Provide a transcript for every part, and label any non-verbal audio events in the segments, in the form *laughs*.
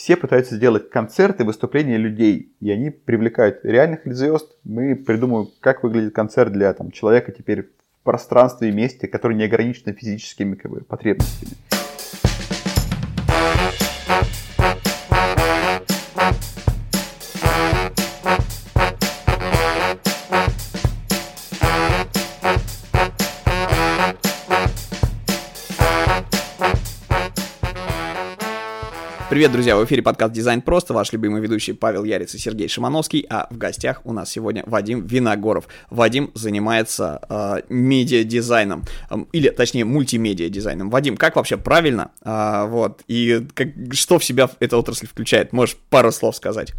все пытаются сделать концерты, выступления людей, и они привлекают реальных звезд. Мы придумываем, как выглядит концерт для там, человека теперь в пространстве и месте, который не ограничен физическими как бы, потребностями. Привет, друзья! В эфире подкаст «Дизайн просто», ваш любимый ведущий Павел Яриц и Сергей Шимановский, а в гостях у нас сегодня Вадим Виногоров. Вадим занимается э, медиа-дизайном, э, или точнее мультимедиа-дизайном. Вадим, как вообще правильно? Э, вот, и как, что в себя эта отрасль включает? Можешь пару слов сказать?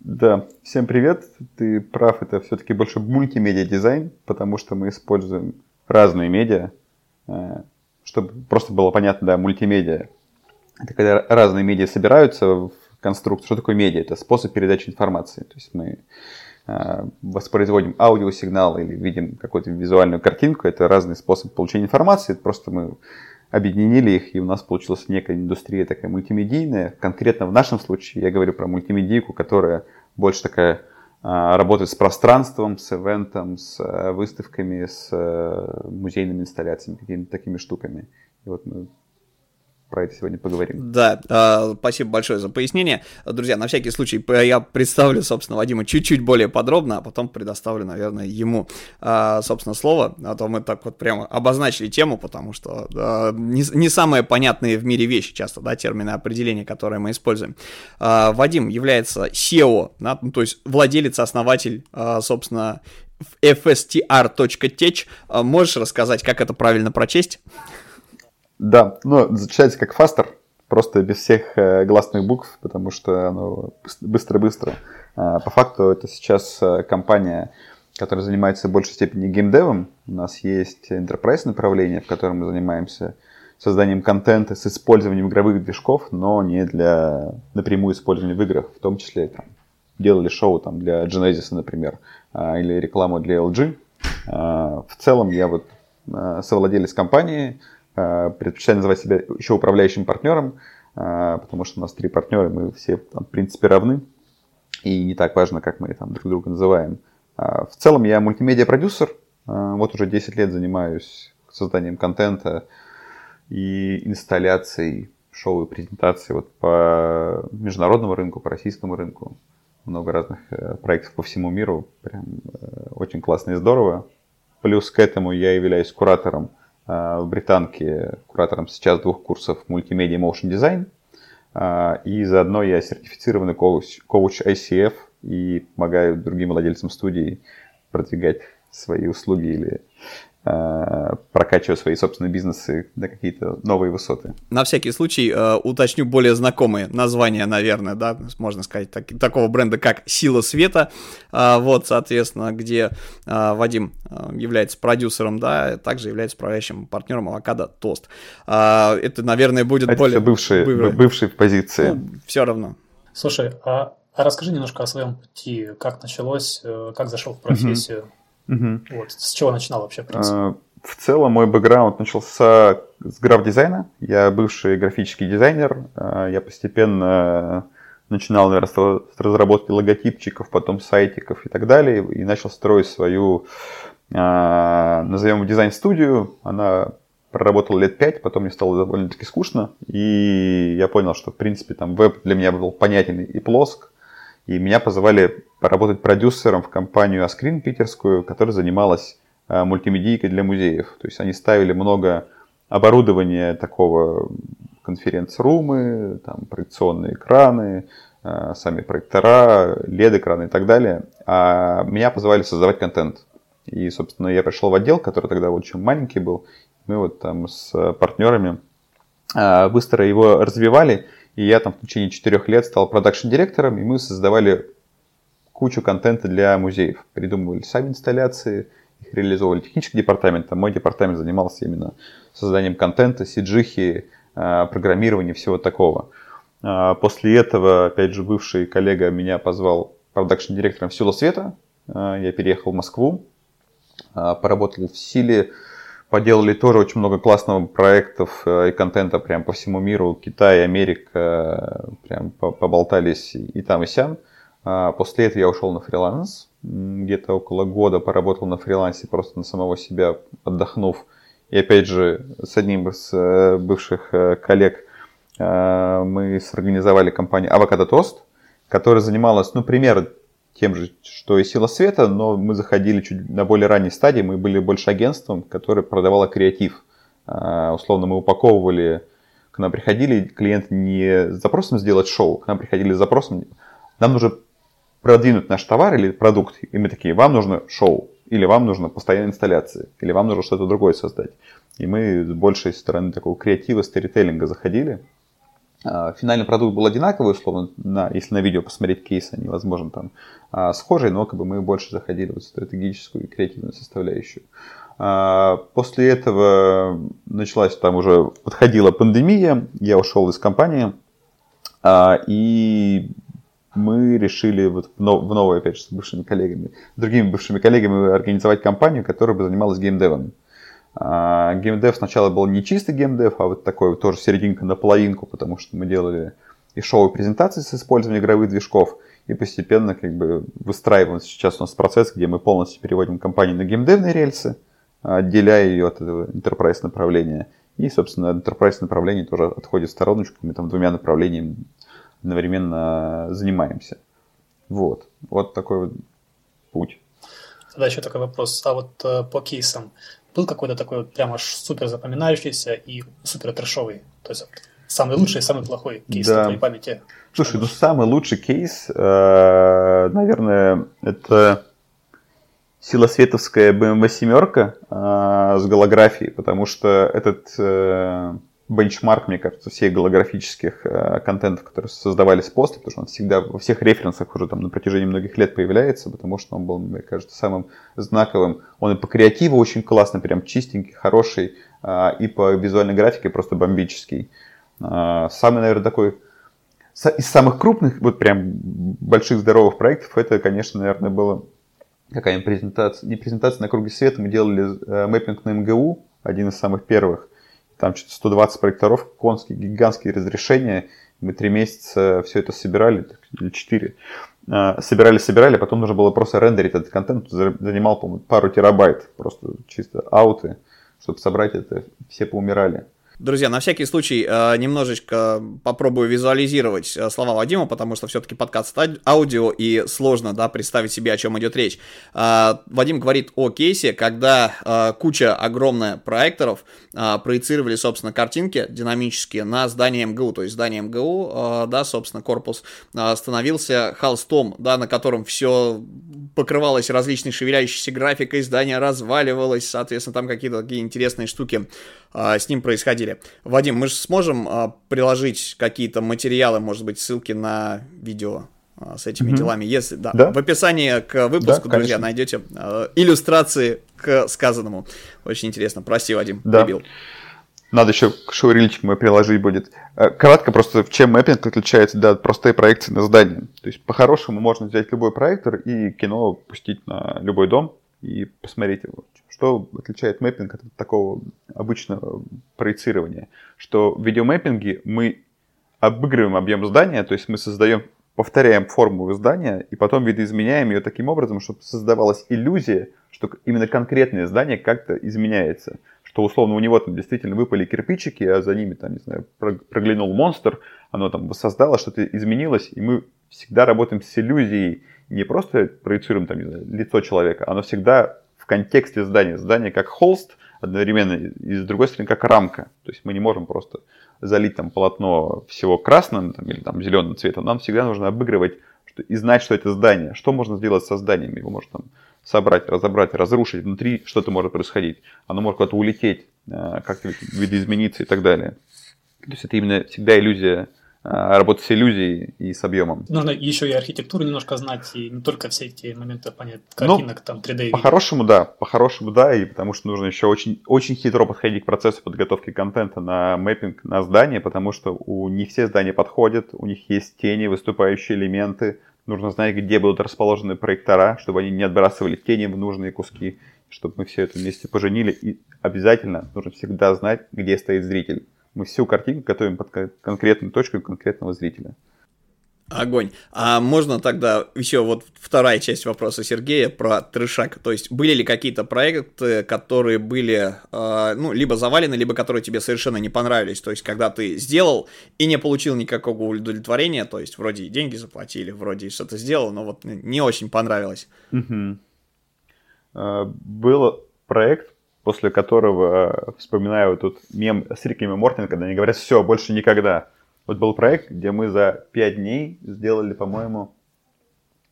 Да, всем привет. Ты прав, это все-таки больше мультимедиа-дизайн, потому что мы используем разные медиа, э, чтобы просто было понятно, да, мультимедиа это когда разные медиа собираются в конструкцию. Что такое медиа? Это способ передачи информации. То есть мы э, воспроизводим аудиосигнал или видим какую-то визуальную картинку. Это разный способ получения информации. Просто мы объединили их, и у нас получилась некая индустрия такая мультимедийная. Конкретно в нашем случае я говорю про мультимедийку, которая больше такая э, работает с пространством, с ивентом, с э, выставками, с музейными инсталляциями, какими-то такими штуками. И вот мы про это сегодня поговорим. Да, э, спасибо большое за пояснение. Друзья, на всякий случай я представлю, собственно, Вадима чуть-чуть более подробно, а потом предоставлю, наверное, ему, э, собственно, слово. А то мы так вот прямо обозначили тему, потому что э, не, не самые понятные в мире вещи часто, да, термины определения, которые мы используем. Э, Вадим является SEO, да, ну, то есть владелец, основатель, э, собственно, fstr.tech. Можешь рассказать, как это правильно прочесть? Да, ну, читается как фастер, просто без всех э, гласных букв, потому что оно быстро-быстро. А, по факту это сейчас э, компания, которая занимается в большей степени геймдевом. У нас есть enterprise направление, в котором мы занимаемся созданием контента с использованием игровых движков, но не для напрямую использования в играх, в том числе там, делали шоу там, для Genesis, например, а, или рекламу для LG. А, в целом я вот совладелец компании, предпочитаю называть себя еще управляющим партнером, э, потому что у нас три партнера, мы все там, в принципе равны, и не так важно, как мы там друг друга называем. Э, в целом я мультимедиа-продюсер, вот уже 10 лет занимаюсь созданием контента и инсталляцией шоу и презентаций вот по международному рынку, по российскому рынку. Много разных проектов по всему миру, прям очень классно и здорово. Плюс к этому я являюсь куратором Э, в Британке куратором сейчас двух курсов мультимедиа motion дизайн. Э, и заодно я сертифицированный коуч, коуч ICF и помогаю другим владельцам студий продвигать свои услуги или Э, прокачивая свои собственные бизнесы на какие-то новые высоты. На всякий случай э, уточню более знакомые названия, наверное, да, можно сказать, так, такого бренда, как «Сила света», э, вот, соответственно, где э, Вадим э, является продюсером, да, также является управляющим партнером «Авокадо Тост». Э, это, наверное, будет это более... бывшие, бывшие, бывшие позиции. Ну, все равно. Слушай, а, а расскажи немножко о своем пути, как началось, э, как зашел в профессию, mm Угу. Вот. С чего начинал вообще, в принципе? А, в целом мой бэкграунд начался с граф-дизайна. Я бывший графический дизайнер. А, я постепенно начинал, наверное, с разработки логотипчиков, потом сайтиков и так далее. И начал строить свою, а, назовем дизайн-студию. Она проработала лет пять, потом мне стало довольно-таки скучно. И я понял, что, в принципе, там веб для меня был понятен и плоск. И меня позвали поработать продюсером в компанию Аскрин питерскую, которая занималась э, мультимедийкой для музеев. То есть они ставили много оборудования такого конференц-румы, там, проекционные экраны, э, сами проектора, LED-экраны и так далее. А меня позвали создавать контент. И, собственно, я пришел в отдел, который тогда очень маленький был. Мы вот там с партнерами э, быстро его развивали. И я там в течение четырех лет стал продакшн-директором, и мы создавали кучу контента для музеев. Придумывали сами инсталляции, их реализовывали технический департамент, а мой департамент занимался именно созданием контента, сиджихи, а, программирования, всего такого. А, после этого, опять же, бывший коллега меня позвал продакшн-директором в Силу Света. А, я переехал в Москву, поработал в Силе поделали тоже очень много классных проектов э, и контента прям по всему миру. Китай, Америка, прям поболтались и там, и сям. А после этого я ушел на фриланс. Где-то около года поработал на фрилансе просто на самого себя, отдохнув. И опять же, с одним из э, бывших э, коллег мы сорганизовали компанию Avocado Toast, которая занималась, ну, примерно тем же, что и Сила Света, но мы заходили чуть на более ранней стадии, мы были больше агентством, которое продавало креатив. А, условно, мы упаковывали, к нам приходили клиенты не с запросом сделать шоу, к нам приходили с запросом, нам нужно продвинуть наш товар или продукт, и мы такие, вам нужно шоу, или вам нужно постоянная инсталляция, или вам нужно что-то другое создать. И мы с большей стороны такого креатива, сторителлинга заходили, финальный продукт был одинаковый, условно, на, если на видео посмотреть кейс, они, возможно, там а, схожие, но как бы мы больше заходили в стратегическую и креативную составляющую. А, после этого началась там уже подходила пандемия, я ушел из компании, и мы решили вот в новой, опять же, с бывшими коллегами, другими бывшими коллегами организовать компанию, которая бы занималась геймдевом. А, геймдев сначала был не чистый геймдев, а вот такой тоже серединка на половинку, потому что мы делали и шоу, и презентации с использованием игровых движков, и постепенно как бы выстраиваем сейчас у нас процесс, где мы полностью переводим компанию на геймдевные рельсы, отделяя ее от этого enterprise направления. И, собственно, enterprise направление тоже отходит в стороночку, мы там двумя направлениями одновременно занимаемся. Вот. Вот такой вот путь. Тогда еще такой вопрос. А вот э, по кейсам, был какой-то такой вот прям аж супер запоминающийся и супер трэшовый. То есть самый лучший и самый плохой кейс да. на твоей памяти. Слушай, ну самый лучший кейс, э, наверное, это силосветовская BMW семерка э, с голографией, потому что этот э, бенчмарк, мне кажется, всех голографических э, контентов, которые создавались после, потому что он всегда во всех референсах уже там на протяжении многих лет появляется, потому что он был, мне кажется, самым знаковым. Он и по креативу очень классный, прям чистенький, хороший, э, и по визуальной графике просто бомбический. Э, самый, наверное, такой из самых крупных, вот прям больших здоровых проектов, это, конечно, наверное, было какая-нибудь презентация, не презентация на круге света, мы делали э, мэппинг на МГУ, один из самых первых, там что-то 120 проекторов, конские, гигантские разрешения. Мы три месяца все это собирали, или четыре. А, собирали, собирали, потом нужно было просто рендерить этот контент. Занимал, по-моему, пару терабайт, просто чисто ауты, чтобы собрать это. Все поумирали. Друзья, на всякий случай э, немножечко попробую визуализировать э, слова Вадима, потому что все-таки подкаст аудио и сложно да, представить себе, о чем идет речь. Э, Вадим говорит о кейсе, когда куча огромная проекторов проецировали, собственно, картинки динамические на здание МГУ. То есть здание МГУ, да, собственно, корпус становился холстом, да, на котором все покрывалось различной шевеляющейся графикой, здание разваливалось, соответственно, там какие-то такие интересные штуки с ним происходили проходили. Вадим, мы же сможем а, приложить какие-то материалы, может быть, ссылки на видео а, с этими mm-hmm. делами. Если да, да, в описании к выпуску, да, друзья, найдете а, иллюстрации к сказанному. Очень интересно. Прости, Вадим, да. прибил. Надо еще шоурильчик мой приложить будет. Э, кратко просто, в чем мэппинг отличается да, от простой проекции на здание. То есть, по-хорошему, можно взять любой проектор и кино пустить на любой дом и посмотреть его. Что отличает мэппинг от такого обычного проецирования? Что в видеомэппинге мы обыгрываем объем здания, то есть мы создаем, повторяем форму здания и потом видоизменяем ее таким образом, чтобы создавалась иллюзия, что именно конкретное здание как-то изменяется. Что условно у него там действительно выпали кирпичики, а за ними там, не знаю, проглянул монстр, оно там воссоздало, что-то изменилось, и мы всегда работаем с иллюзией, не просто проецируем там, не знаю, лицо человека, оно всегда в контексте здания. Здание как холст одновременно и с другой стороны как рамка. То есть мы не можем просто залить там полотно всего красным там, или там зеленым цветом. Нам всегда нужно обыгрывать что, и знать, что это здание. Что можно сделать со зданием? Его можно там, собрать, разобрать, разрушить. Внутри что-то может происходить. Оно может куда-то улететь, э, как-то видоизмениться и так далее. То есть это именно всегда иллюзия работать с иллюзией и с объемом. Нужно еще и архитектуру немножко знать, и не только все эти моменты понять, ну, картинок, ну, там 3D. По-хорошему, да, по-хорошему, да, и потому что нужно еще очень, очень хитро подходить к процессу подготовки контента на мэппинг на здание, потому что у не все здания подходят, у них есть тени, выступающие элементы, нужно знать, где будут расположены проектора, чтобы они не отбрасывали тени в нужные куски, чтобы мы все это вместе поженили. И обязательно нужно всегда знать, где стоит зритель. Мы всю картинку готовим под конкретную точку конкретного зрителя. Огонь. А можно тогда еще вот вторая часть вопроса Сергея про трешак. То есть были ли какие-то проекты, которые были, э, ну, либо завалены, либо которые тебе совершенно не понравились? То есть когда ты сделал и не получил никакого удовлетворения, то есть вроде и деньги заплатили, вроде что-то сделал, но вот не очень понравилось. Угу. Был проект, после которого, вспоминаю тут мем с Риком и Мортин, когда они говорят, все, больше никогда. Вот был проект, где мы за 5 дней сделали, по-моему,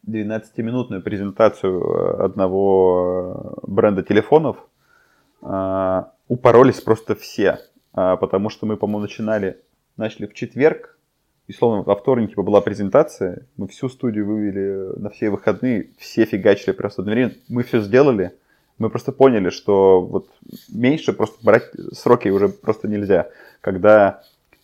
12-минутную презентацию э, одного э, бренда телефонов. Упоролись просто все, потому что мы, по-моему, начинали, начали в четверг, и, словно, во вторник типа, была презентация, мы всю студию вывели на все выходные, все фигачили просто одновременно. Мы все сделали, мы просто поняли, что вот меньше просто брать сроки уже просто нельзя. Когда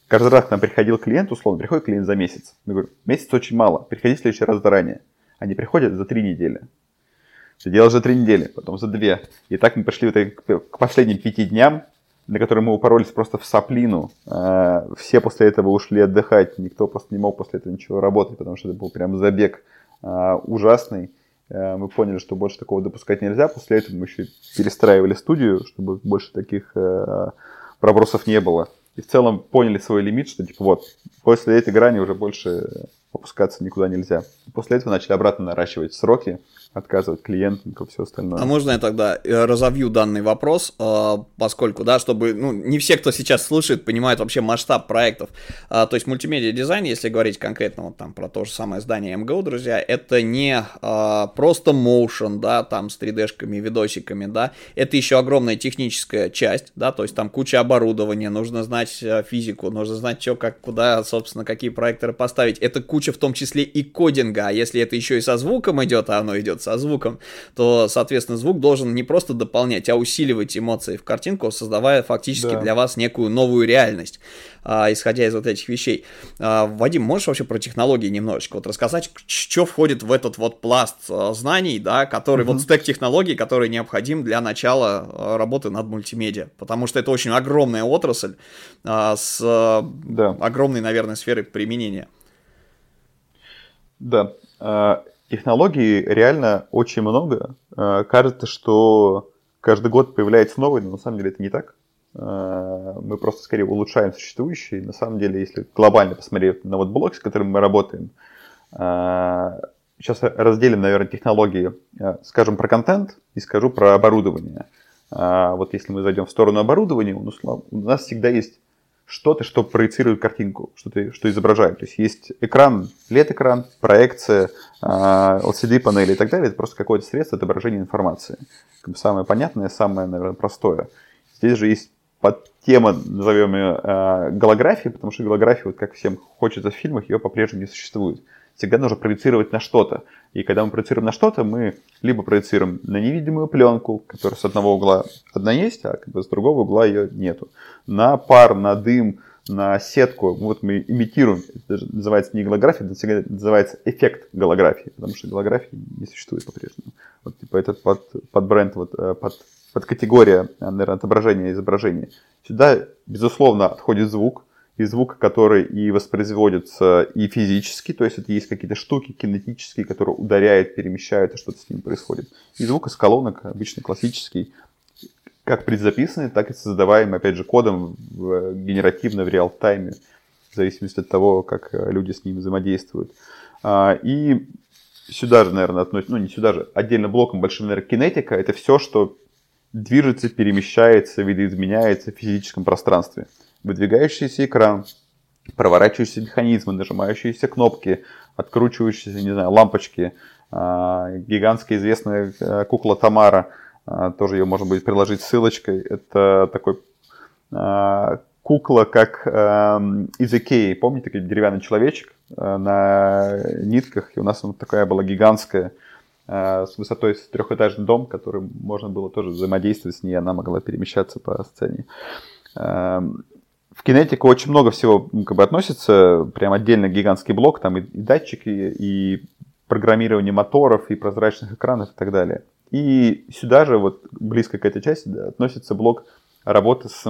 Каждый раз к нам приходил клиент, условно, приходит клиент за месяц. Я говорю, месяц очень мало, приходи в следующий раз заранее. Они приходят за три недели. Ты делаешь за три недели, потом за две. И так мы пришли к последним пяти дням, на которые мы упоролись просто в соплину. А, все после этого ушли отдыхать. Никто просто не мог после этого ничего работать, потому что это был прям забег а, ужасный. А, мы поняли, что больше такого допускать нельзя. После этого мы еще перестраивали студию, чтобы больше таких пробросов не было и в целом поняли свой лимит, что типа вот, после этой грани уже больше опускаться никуда нельзя. После этого начали обратно наращивать сроки, отказывать клиентам все остальное. А можно я тогда э, разовью данный вопрос, э, поскольку, да, чтобы, ну, не все, кто сейчас слушает, понимают вообще масштаб проектов. А, то есть мультимедиа дизайн, если говорить конкретно вот там про то же самое здание МГУ, друзья, это не а, просто motion, да, там с 3D-шками, видосиками, да, это еще огромная техническая часть, да, то есть там куча оборудования, нужно знать э, физику, нужно знать, что, как, куда, собственно, какие проекторы поставить. Это куча в том числе и кодинга, а если это еще и со звуком идет, а оно идет со звуком, то, соответственно, звук должен не просто дополнять, а усиливать эмоции в картинку, создавая фактически да. для вас некую новую реальность, а, исходя из вот этих вещей. А, Вадим, можешь вообще про технологии немножечко вот рассказать, что входит в этот вот пласт а, знаний, да, который, угу. вот стек технологий, который необходим для начала а, работы над мультимедиа, потому что это очень огромная отрасль а, с да. огромной, наверное, сферой применения. Да. Технологий реально очень много. А, кажется, что каждый год появляется новый, но на самом деле это не так. А, мы просто скорее улучшаем существующие. На самом деле, если глобально посмотреть на вот блок, с которым мы работаем, сейчас разделим, наверное, технологии, скажем про контент и скажу про оборудование. Вот если мы зайдем в сторону оборудования, у нас всегда есть что-то, что проецирует картинку, что-то, что изображает. То есть есть экран, LED-экран, проекция, а, LCD-панели и так далее. Это просто какое-то средство отображения информации. Самое понятное, самое, наверное, простое. Здесь же есть под тема, назовем ее, а, голографии, потому что голография, вот как всем хочется в фильмах, ее по-прежнему не существует всегда нужно проецировать на что-то. И когда мы проецируем на что-то, мы либо проецируем на невидимую пленку, которая с одного угла одна есть, а как бы с другого угла ее нету. На пар, на дым, на сетку. Вот мы имитируем. Это называется не голография, это называется эффект голографии, потому что голографии не существует по-прежнему. Вот типа это под, под бренд, вот, э, под, под категория, наверное, отображения изображения. Сюда, безусловно, отходит звук, и звук, который и воспроизводится и физически, то есть это есть какие-то штуки кинетические, которые ударяют, перемещают, и что-то с ним происходит. И звук из колонок, обычно классический, как предзаписанный, так и создаваемый, опять же, кодом в, генеративно в реал-тайме, в зависимости от того, как э, люди с ним взаимодействуют. А, и сюда же, наверное, относится, ну не сюда же, отдельно блоком большим, наверное, кинетика, это все, что движется, перемещается, видоизменяется в физическом пространстве выдвигающийся экран, проворачивающиеся механизмы, нажимающиеся кнопки, откручивающиеся, не знаю, лампочки, а, гигантская известная э, кукла Тамара, а, тоже ее можно будет приложить ссылочкой. Это такой а, кукла, как из Икеи. Помните, такой деревянный человечек э, на нитках? И у нас вот такая была гигантская с высотой с трехэтажный дом, который можно было тоже взаимодействовать с ней, она могла перемещаться по сцене в кинетику очень много всего как бы относится, прям отдельно гигантский блок, там и, и датчики, и программирование моторов, и прозрачных экранов и так далее. И сюда же, вот близко к этой части, да, относится блок работы с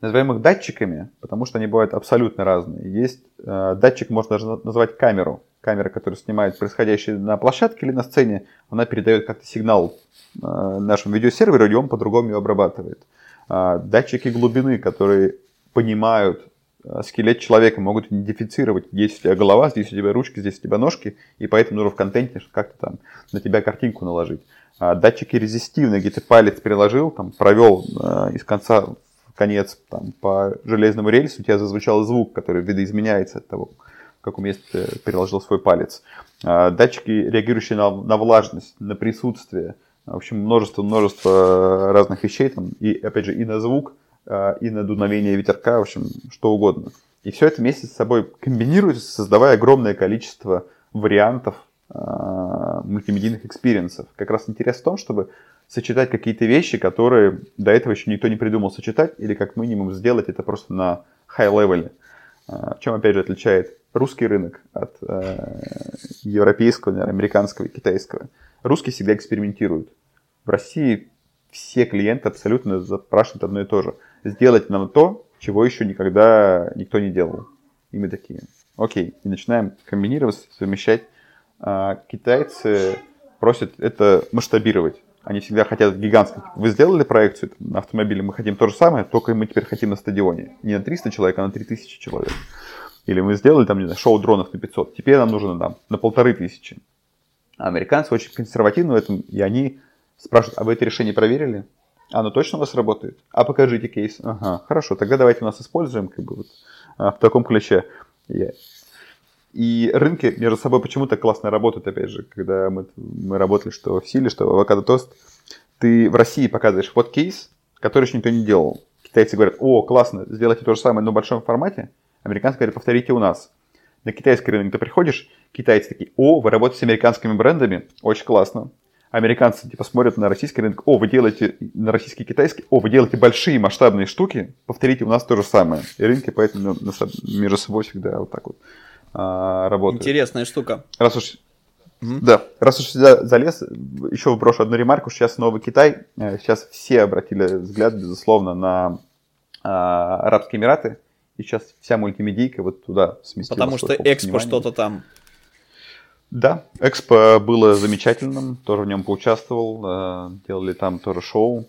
называем их датчиками, потому что они бывают абсолютно разные. Есть э, датчик, можно даже назвать камеру. Камера, которая снимает происходящее на площадке или на сцене, она передает как-то сигнал э, нашему видеосерверу, и он по-другому ее обрабатывает. Э, датчики глубины, которые понимают э, скелет человека, могут идентифицировать, здесь у тебя голова, здесь у тебя ручки, здесь у тебя ножки, и поэтому нужно в контенте как-то там на тебя картинку наложить. А датчики резистивные, где ты палец приложил, там, провел из конца конец там, по железному рельсу, у тебя зазвучал звук, который видоизменяется от того, в каком месте ты переложил свой палец. А, датчики, реагирующие на, на влажность, на присутствие, в общем, множество-множество разных вещей, там, и, опять же, и на звук, а, и на дуновение ветерка, в общем, что угодно. И все это вместе с собой комбинируется, создавая огромное количество вариантов а, мультимедийных experience ов. Как раз интерес в том, чтобы сочетать какие-то вещи, которые до этого еще никто не придумал сочетать, или как минимум сделать это просто на high-level. В чем, опять же, отличает русский рынок от э, европейского, наверное, американского и китайского. Русские всегда экспериментируют. В России все клиенты абсолютно запрашивают одно и то же. Сделать нам то, чего еще никогда никто не делал. И мы такие, окей, и начинаем комбинировать, совмещать. А китайцы просят это масштабировать. Они всегда хотят гигантских. Вы сделали проекцию на автомобиле, мы хотим то же самое, только мы теперь хотим на стадионе. Не на 300 человек, а на 3000 человек. Или мы сделали там, не знаю, шоу дронов на 500. Теперь нам нужно там на полторы тысячи. Американцы очень консервативны в этом, и они спрашивают, а вы это решение проверили? Оно точно у вас работает? А покажите кейс. Ага, хорошо, тогда давайте у нас используем как бы вот, а, в таком ключе. И рынки между собой почему-то классно работают, опять же, когда мы, мы работали что в силе, что в авокадо тост. Ты в России показываешь вот кейс, который еще никто не делал. Китайцы говорят, о, классно, сделайте то же самое, но в большом формате. Американцы говорят, повторите у нас. На китайский рынок ты приходишь, китайцы такие, о, вы работаете с американскими брендами, очень классно. Американцы типа смотрят на российский рынок, о, вы делаете на российский китайский, о, вы делаете большие масштабные штуки, повторите у нас то же самое. И рынки поэтому между собой всегда вот так вот а, работают. Интересная штука. Раз уж Mm-hmm. Да, раз уж сюда залез, еще брошу одну ремарку, сейчас новый Китай, э, сейчас все обратили взгляд, безусловно, на а, Арабские Эмираты, и сейчас вся мультимедийка вот туда сместилась. Потому что Экспо что-то там. Да, Экспо было замечательным, тоже в нем поучаствовал, э, делали там тоже шоу.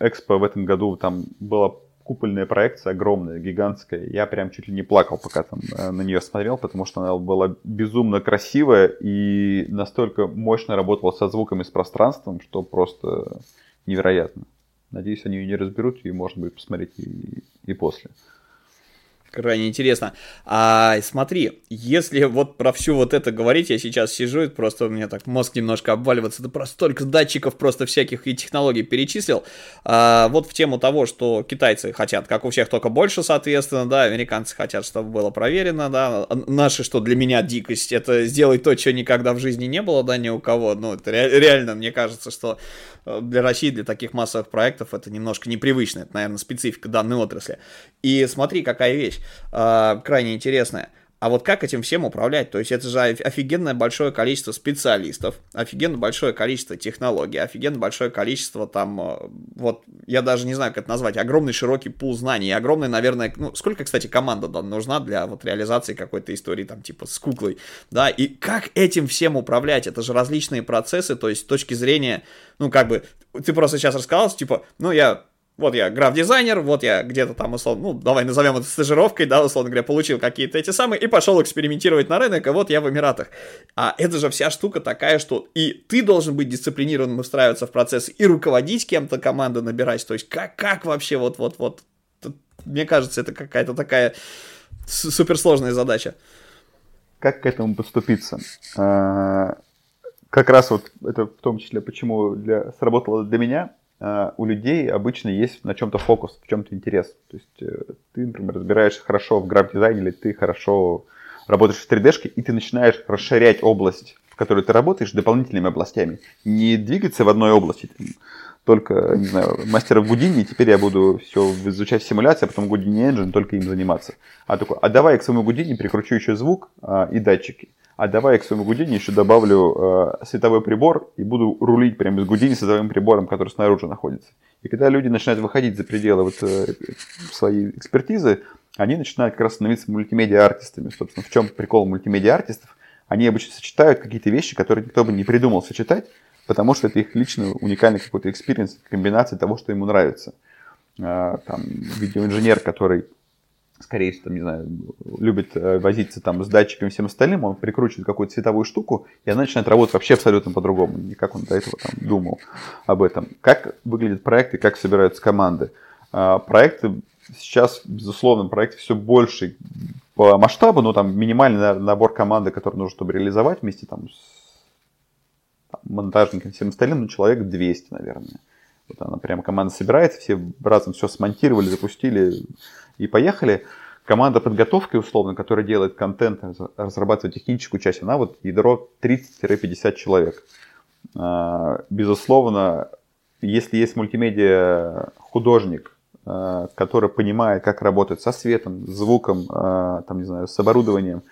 Экспо в этом году там было купольная проекция огромная, гигантская. Я прям чуть ли не плакал, пока там э, на нее смотрел, потому что она была безумно красивая и настолько мощно работала со звуком и с пространством, что просто невероятно. Надеюсь, они ее не разберут, и можно будет посмотреть и, и после крайне интересно. А смотри, если вот про всю вот это говорить, я сейчас сижу, и просто у меня так мозг немножко обваливается, ты просто столько датчиков просто всяких и технологий перечислил. А, вот в тему того, что китайцы хотят, как у всех, только больше, соответственно, да, американцы хотят, чтобы было проверено, да, наши, что для меня дикость, это сделать то, чего никогда в жизни не было, да, ни у кого, ну, это ре- реально, мне кажется, что э, для России, для таких массовых проектов это немножко непривычно, это, наверное, специфика данной отрасли. И смотри, какая вещь э, крайне интересная. А вот как этим всем управлять? То есть это же офигенное большое количество специалистов, офигенно большое количество технологий, офигенно большое количество там, э, вот я даже не знаю, как это назвать, огромный широкий пул знаний, огромный, наверное, ну сколько, кстати, команда да, нужна для вот реализации какой-то истории там типа с куклой, да, и как этим всем управлять? Это же различные процессы, то есть с точки зрения, ну как бы, ты просто сейчас рассказал, типа, ну я вот я граф-дизайнер, вот я где-то там, условно, ну, давай назовем это стажировкой, да, условно говоря, получил какие-то эти самые, и пошел экспериментировать на рынок, и вот я в Эмиратах. А это же вся штука такая, что и ты должен быть дисциплинированным и встраиваться в процесс, и руководить кем-то команду набирать, то есть как, как вообще вот-вот-вот, мне кажется, это какая-то такая суперсложная задача. Как к этому подступиться? А, как раз вот это в том числе, почему для, сработало для меня, у людей обычно есть на чем-то фокус, в чем-то интерес. То есть э, ты, например, разбираешься хорошо в граф-дизайне, или ты хорошо работаешь в 3D, и ты начинаешь расширять область в которой ты работаешь, дополнительными областями. Не двигаться в одной области, только, не знаю, мастера Гудини, и теперь я буду все изучать симуляции, а потом Гудини Engine, только им заниматься. А такой, а давай я к своему Гудини прикручу еще звук а, и датчики. А давай я к своему Гудини еще добавлю а, световой прибор и буду рулить прямо из Гудини световым прибором, который снаружи находится. И когда люди начинают выходить за пределы вот, э, своей экспертизы, они начинают как раз становиться мультимедиа-артистами. Собственно, в чем прикол мультимедиа-артистов? Они обычно сочетают какие-то вещи, которые никто бы не придумал сочетать, потому что это их лично уникальный какой-то experience, комбинация того, что ему нравится. А, там, видеоинженер, который, скорее всего, там, не знаю, любит э, возиться там с датчиками и всем остальным, он прикручивает какую-то световую штуку, и она начинает работать вообще абсолютно по-другому, не как он до этого там думал об этом. Как выглядят проекты, как собираются команды? А, проекты сейчас, безусловно, проект все больше по масштабу, но там минимальный набор команды, который нужно, чтобы реализовать вместе там с монтажником, всем остальным, ну, человек 200, наверное. Вот она прям команда собирается, все разом все смонтировали, запустили и поехали. Команда подготовки, условно, которая делает контент, разрабатывает техническую часть, она вот ядро 30-50 человек. А, безусловно, если есть мультимедиа художник, а, который понимает, как работать со светом, звуком, а, там, не знаю, с оборудованием,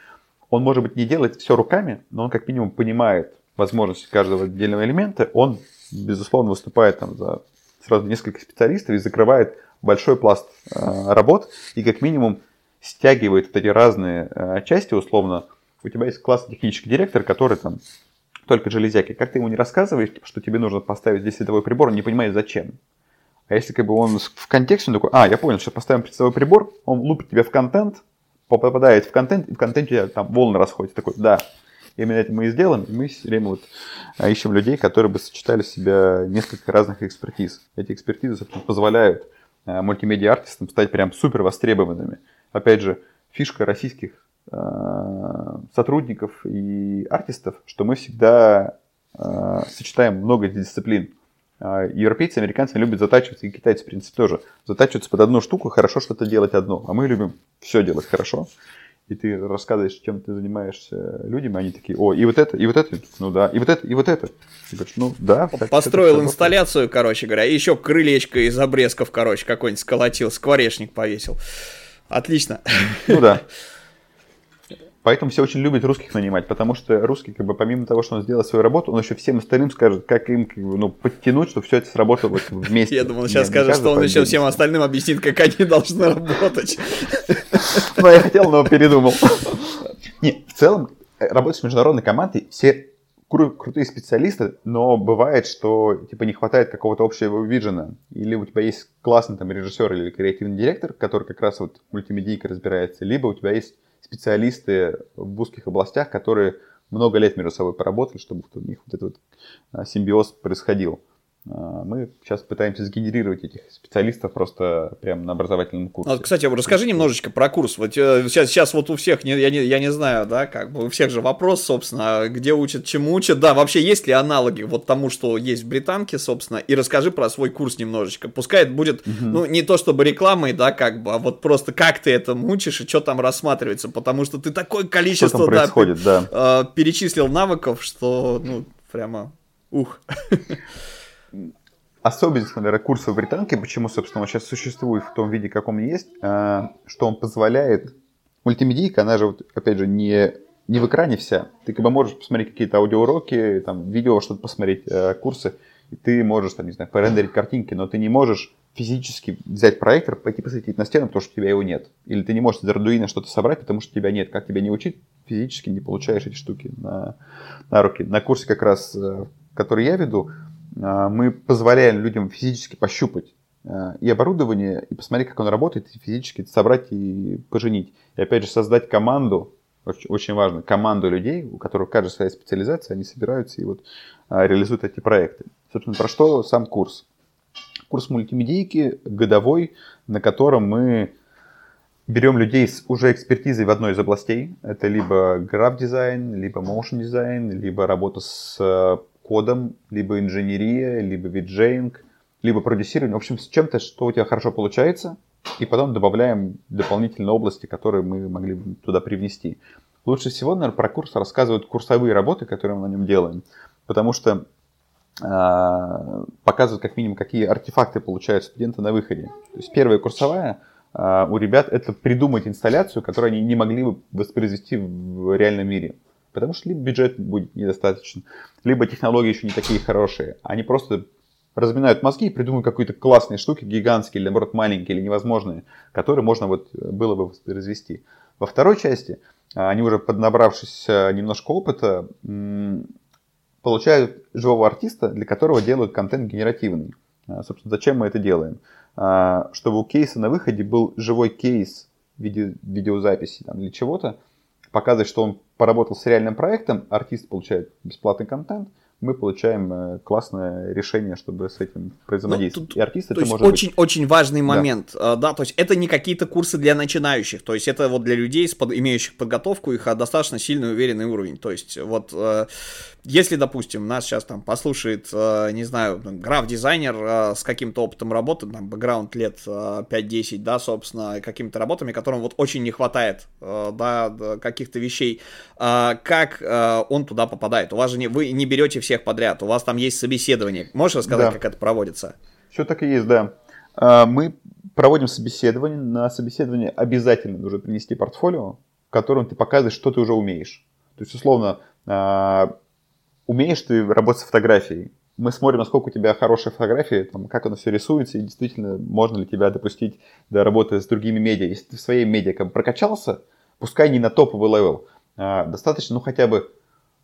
он, может быть, не делает все руками, но он как минимум понимает, возможности каждого отдельного элемента, он, безусловно, выступает там за сразу несколько специалистов и закрывает большой пласт э, работ и как минимум стягивает вот эти разные э, части условно. У тебя есть классный технический директор, который там только железяки. Как ты ему не рассказываешь, типа, что тебе нужно поставить здесь световой прибор, он не понимает зачем. А если как бы он в контексте, он такой, а, я понял, что поставим световой прибор, он лупит тебя в контент, попадает в контент, и в контенте там волны расходятся. Такой, да, Именно это мы и сделаем, и мы все время вот а, ищем людей, которые бы сочетали в себя несколько разных экспертиз. Эти экспертизы, собственно, позволяют а, мультимедиа-артистам стать прям супер востребованными. Опять же, фишка российских а, сотрудников и артистов, что мы всегда сочетаем много дисциплин. Европейцы, американцы любят затачиваться, и китайцы, в принципе, тоже. Затачиваться под одну штуку, хорошо что-то делать одно. А мы любим все делать хорошо и ты рассказываешь, чем ты занимаешься людям, и они такие, о, и вот это, и вот это, ну да, и вот это, и вот это. Ты говоришь, ну да. Так, Построил это инсталляцию, короче говоря, и еще крылечко из обрезков, короче, какой-нибудь сколотил, скворечник повесил. Отлично. Ну да. *laughs* Поэтому все очень любят русских нанимать, потому что русский, как бы, помимо того, что он сделает свою работу, он еще всем остальным скажет, как им как бы, ну, подтянуть, чтобы все это сработало вот *laughs* вместе. Я думал, сейчас скажет, что он еще всем остальным объяснит, как они должны работать. *laughs* Ну, я хотел, но передумал. *laughs* Не, в целом, работать с международной командой, все крутые специалисты, но бывает, что типа не хватает какого-то общего виджена. Или у тебя есть классный там режиссер или креативный директор, который как раз вот мультимедийка разбирается, либо у тебя есть специалисты в узких областях, которые много лет между собой поработали, чтобы у них вот этот вот а, симбиоз происходил. А, мы сейчас пытаемся сгенерировать этих специалистов просто прямо на образовательном курсе. Вот, кстати, расскажи немножечко про курс. Вот сейчас, э, сейчас вот у всех, я не, я не знаю, да, как бы у всех же вопрос, собственно, где учат, чему учат. Да, вообще есть ли аналоги вот тому, что есть в британке, собственно, и расскажи про свой курс немножечко. Пускай это будет, угу. ну, не то чтобы рекламой, да, как бы, а вот просто как ты это мучишь и что там рассматривается, потому что ты такое количество, что там происходит, да, да. Э, перечислил навыков, что, ну, прямо, ух. *laughs* особенность, наверное, курса в британке, почему, собственно, он сейчас существует в том виде, каком он есть, а, что он позволяет... Мультимедийка, она же, опять же, не, не в экране вся. Ты как бы можешь посмотреть какие-то аудиоуроки, там, видео, что-то посмотреть, э, курсы, и ты можешь, там, не знаю, порендерить картинки, но ты не можешь физически взять проектор, пойти посветить на стену, потому что у тебя его нет. Или ты не можешь из Arduino что-то собрать, потому что тебя нет. Как тебя не учить, физически не получаешь эти штуки на, на руки. На курсе как раз, э, который я веду, мы позволяем людям физически пощупать а, и оборудование, и посмотреть, как оно работает, и физически собрать и поженить. И опять же, создать команду, очень, важно, команду людей, у которых каждая своя специализация, они собираются и вот а, реализуют эти проекты. Собственно, про что сам курс? Курс мультимедийки годовой, на котором мы берем людей с уже экспертизой в одной из областей. Это либо граф-дизайн, либо motion дизайн, либо работа с кодом, либо инженерия, либо виджейнг, либо продюсирование. В общем, с чем-то, что у тебя хорошо получается, и потом добавляем дополнительные области, которые мы могли бы туда привнести. Лучше всего, наверное, про курс рассказывают курсовые работы, которые мы на нем делаем. Потому что э, показывают как минимум, какие артефакты получают студенты на выходе. То есть первая курсовая э, у ребят это придумать инсталляцию, которую они не могли бы воспроизвести в реальном мире. Потому что либо бюджет будет недостаточен, либо технологии еще не такие хорошие. Они просто разминают мозги и придумывают какие-то классные штуки, гигантские или, наоборот, маленькие или невозможные, которые можно вот было бы воспроизвести. Во второй части а, они уже поднабравшись а, немножко опыта, получают живого артиста, для которого делают контент генеративный. А, собственно, зачем мы это делаем? Чтобы у кейса на выходе был живой кейс в виде видеозаписи там, или чего-то, показывать, что он поработал с реальным проектом, артист получает бесплатный контент, мы получаем э, классное решение, чтобы с этим взаимодействовать. Ну, тут, и артист это может очень, быть... очень важный момент, да. да, то есть это не какие-то курсы для начинающих, то есть это вот для людей, имеющих подготовку, их достаточно сильный уверенный уровень, то есть вот э, если, допустим, нас сейчас там послушает, э, не знаю, граф-дизайнер э, с каким-то опытом работы, там, бэкграунд лет э, 5-10, да, собственно, какими-то работами, которым вот очень не хватает, да, каких-то вещей, как он туда попадает? У вас же не, вы не берете всех подряд, у вас там есть собеседование. Можешь рассказать, да. как это проводится? Все так и есть, да. Мы проводим собеседование. На собеседование обязательно нужно принести портфолио, в котором ты показываешь, что ты уже умеешь. То есть, условно, умеешь ты работать с фотографией. Мы смотрим, насколько у тебя хорошая фотография, там, как оно все рисуется, и действительно, можно ли тебя допустить до работы с другими медиа. Если ты в своей медиа как прокачался, пускай не на топовый левел, а достаточно, ну, хотя бы,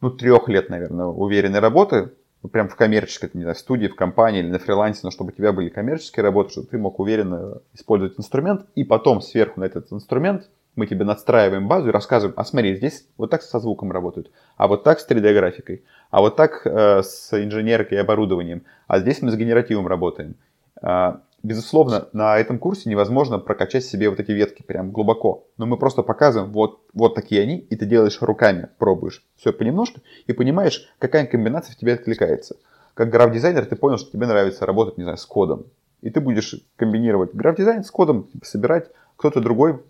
ну, трех лет, наверное, уверенной работы, ну, прям в коммерческой, не знаю, студии, в компании или на фрилансе, но чтобы у тебя были коммерческие работы, чтобы ты мог уверенно использовать инструмент, и потом сверху на этот инструмент мы тебе надстраиваем базу и рассказываем, а смотри, здесь вот так со звуком работают, а вот так с 3D-графикой, а вот так э, с инженеркой и оборудованием, а здесь мы с генеративом работаем. Э, безусловно, на этом курсе невозможно прокачать себе вот эти ветки прям глубоко, но мы просто показываем, вот, вот такие они, и ты делаешь руками, пробуешь все понемножку, и понимаешь, какая комбинация в тебе откликается. Как граф-дизайнер ты понял, что тебе нравится работать, не знаю, с кодом. И ты будешь комбинировать граф-дизайн с кодом, типа, собирать, кто-то другой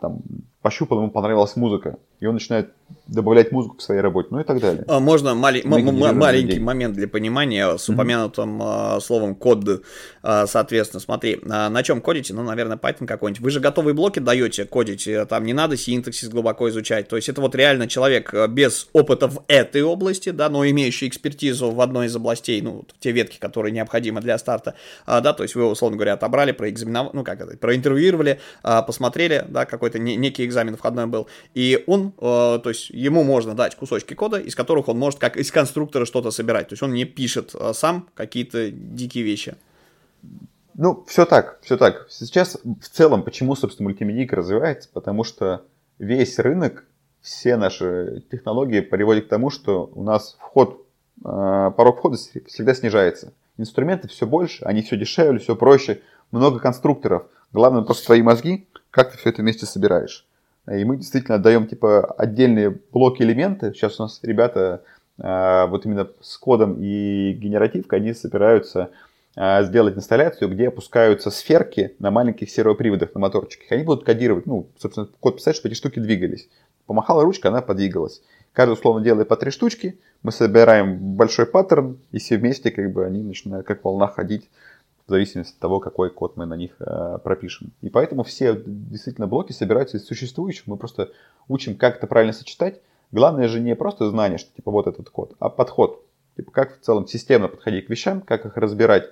там, пощупал, ему понравилась музыка, и он начинает добавлять музыку к своей работе, ну и так далее. А, можно мали- маленький день. момент для понимания с упомянутым mm-hmm. словом код, а, соответственно, смотри, на чем кодите, ну, наверное, Python какой-нибудь. Вы же готовые блоки даете кодить, э, там не надо синтаксис глубоко изучать, то есть это вот реально человек без опыта в этой области, да, но имеющий экспертизу в одной из областей, ну, те ветки, которые необходимы для старта, да, то есть вы, условно говоря, отобрали, проэкзаменовали, ну, как это, проинтервьюировали, посмотрели, да, какой-то некий экзамен входной был, и он, то есть ему можно дать кусочки кода, из которых он может как из конструктора что-то собирать. То есть он не пишет а, сам какие-то дикие вещи. Ну, все так, все так. Сейчас в целом, почему, собственно, мультимедийка развивается? Потому что весь рынок, все наши технологии приводят к тому, что у нас вход, а, порог входа всегда снижается. Инструменты все больше, они все дешевле, все проще, много конструкторов. Главное просто твои мозги, как ты все это вместе собираешь. И мы действительно даем типа отдельные блоки элементы. Сейчас у нас ребята а, вот именно с кодом и генеративкой, они собираются а, сделать инсталляцию, где опускаются сферки на маленьких сервоприводах на моторчиках. Они будут кодировать, ну, собственно, код писать, чтобы эти штуки двигались. Помахала ручка, она подвигалась. Каждый условно делает по три штучки, мы собираем большой паттерн, и все вместе как бы они начинают как волна ходить в зависимости от того, какой код мы на них э, пропишем. И поэтому все действительно блоки собираются из существующих. Мы просто учим, как это правильно сочетать. Главное же не просто знание, что типа вот этот код, а подход. Типа как в целом системно подходить к вещам, как их разбирать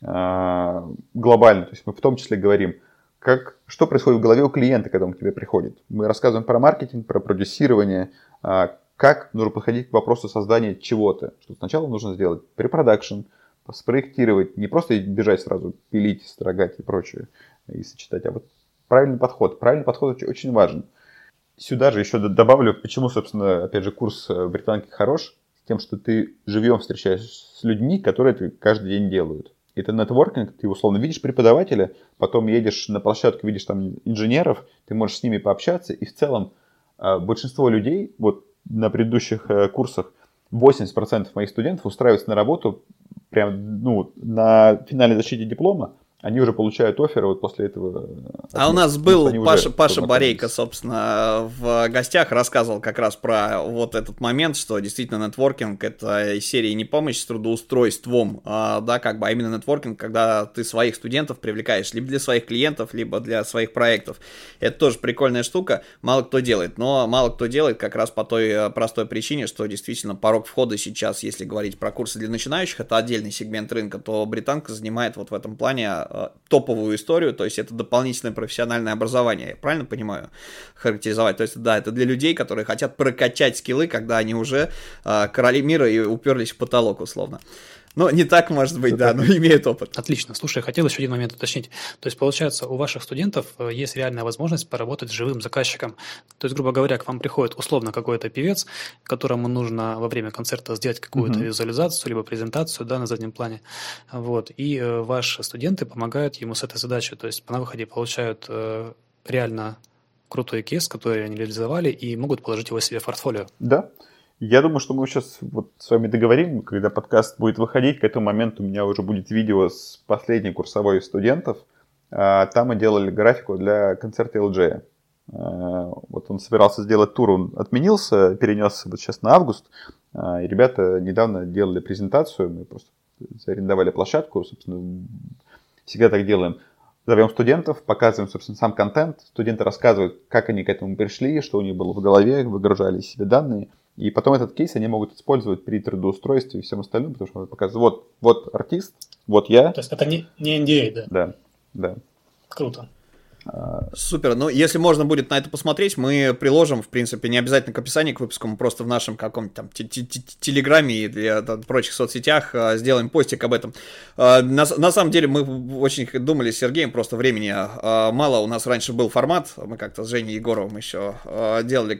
э, глобально. То есть мы в том числе говорим, как, что происходит в голове у клиента, когда он к тебе приходит. Мы рассказываем про маркетинг, про продюсирование, э, как нужно подходить к вопросу создания чего-то. Что сначала нужно сделать препродакшн, спроектировать, не просто бежать сразу, пилить, строгать и прочее, и сочетать, а вот правильный подход. Правильный подход очень, очень важен. Сюда же еще добавлю, почему, собственно, опять же, курс э, британки хорош, тем, что ты живьем встречаешься с людьми, которые это каждый день делают. Это нетворкинг, ты условно видишь преподавателя, потом едешь на площадку, видишь там инженеров, ты можешь с ними пообщаться, и в целом э, большинство людей, вот на предыдущих э, курсах, 80% моих студентов устраиваются на работу прям, ну, на финальной защите диплома, они уже получают оферы вот после этого. А у нас был Паша, Паша Борейко, собственно, в гостях рассказывал как раз про вот этот момент, что действительно нетворкинг это серия не помощь с трудоустройством, а, да, как бы, а именно нетворкинг, когда ты своих студентов привлекаешь либо для своих клиентов, либо для своих проектов. Это тоже прикольная штука, мало кто делает, но мало кто делает как раз по той э, простой причине, что действительно порог входа сейчас, если говорить про курсы для начинающих, это отдельный сегмент рынка, то британка занимает вот в этом плане Э, топовую историю, то есть это дополнительное профессиональное образование, я правильно понимаю, характеризовать? То есть да, это для людей, которые хотят прокачать скиллы, когда они уже э, короли мира и уперлись в потолок условно. Ну, не так, может быть, да, но имеет опыт. Отлично. Слушай, я хотел еще один момент уточнить. То есть, получается, у ваших студентов э, есть реальная возможность поработать с живым заказчиком. То есть, грубо говоря, к вам приходит условно какой-то певец, которому нужно во время концерта сделать какую-то угу. визуализацию, либо презентацию да, на заднем плане. Вот. И э, ваши студенты помогают ему с этой задачей. То есть, на выходе получают э, реально крутой кейс, который они реализовали, и могут положить его себе в портфолио. Да. Я думаю, что мы сейчас вот с вами договорим, когда подкаст будет выходить, к этому моменту у меня уже будет видео с последней курсовой студентов. А, там мы делали графику для концерта LJ. А, вот он собирался сделать тур, он отменился, перенесся вот сейчас на август. А, и ребята недавно делали презентацию, мы просто арендовали площадку, собственно, всегда так делаем. Зовем студентов, показываем, собственно, сам контент. Студенты рассказывают, как они к этому пришли, что у них было в голове, выгружали себе данные – и потом этот кейс они могут использовать при трудоустройстве и всем остальном, потому что он показывает, вот, вот артист, вот я. То есть это не, не NDA, да? Да, да. Круто. Супер. Ну, если можно будет на это посмотреть, мы приложим, в принципе, не обязательно к описанию к выпуску, мы просто в нашем каком-то там телеграме или прочих соцсетях а, сделаем постик об этом. А, на, на самом деле, мы очень думали с Сергеем, просто времени а, мало. У нас раньше был формат, мы как-то с Женей Егоровым еще делали,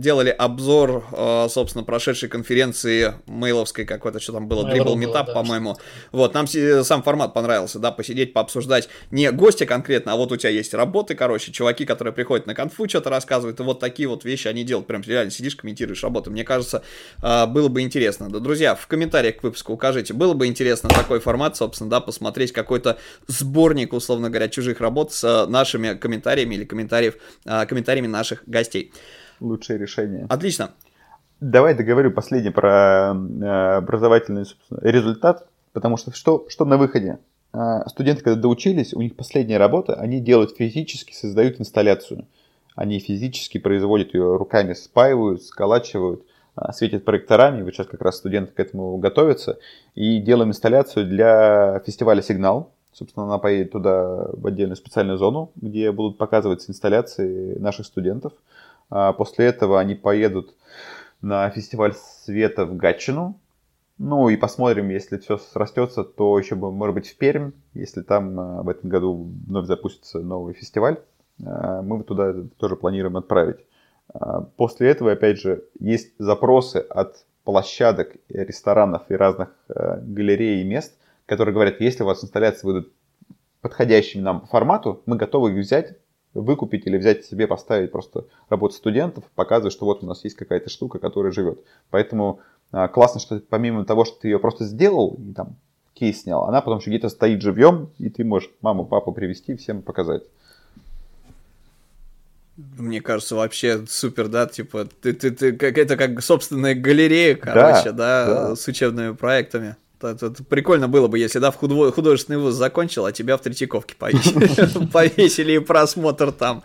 делали обзор, собственно, прошедшей конференции мейловской какой-то, что там было, Dribble Meetup, да, по-моему. Вот, нам сам формат понравился, да, посидеть, пообсуждать не гостя конкретно, а вот у тебя есть есть работы, короче, чуваки, которые приходят на конфу, что-то рассказывают, и вот такие вот вещи они делают. Прям реально сидишь, комментируешь работу. Мне кажется, а, было бы интересно. Да, друзья, в комментариях к выпуску укажите, было бы интересно такой формат, собственно, да, посмотреть какой-то сборник, условно говоря, чужих работ с нашими комментариями или комментариев, а, комментариями наших гостей. Лучшее решение. Отлично. Давай договорю последнее про образовательный результат, потому что что, что на выходе? А, студенты, когда доучились, у них последняя работа, они делают физически, создают инсталляцию. Они физически производят ее руками, спаивают, сколачивают, а, светят проекторами. Вот сейчас как раз студенты к этому готовятся. И делаем инсталляцию для фестиваля «Сигнал». Собственно, она поедет туда в отдельную специальную зону, где будут показываться инсталляции наших студентов. А, после этого они поедут на фестиваль света в Гатчину, ну и посмотрим, если все срастется, то еще бы, может быть, в Пермь, если там э, в этом году вновь запустится новый фестиваль, э, мы туда тоже планируем отправить. Э, после этого, опять же, есть запросы от площадок, ресторанов и разных галерей и мест, которые говорят, если у вас инсталляции выйдут подходящими нам по формату, мы готовы их взять, выкупить или взять себе, поставить просто работу студентов, показывать, что вот у нас есть какая-то штука, которая живет. Поэтому а, классно, что помимо того, что ты ее просто сделал, и там кейс снял, она потом еще где-то стоит живьем, и ты можешь маму, папу привести, всем показать. Мне кажется, вообще супер, да, типа, ты, ты, ты, как, это как собственная галерея, короче, да, да, да. с учебными проектами. Это, прикольно было бы, если, да, в художественный вуз закончил, а тебя в Третьяковке повесили, *laughs* повесили и просмотр там.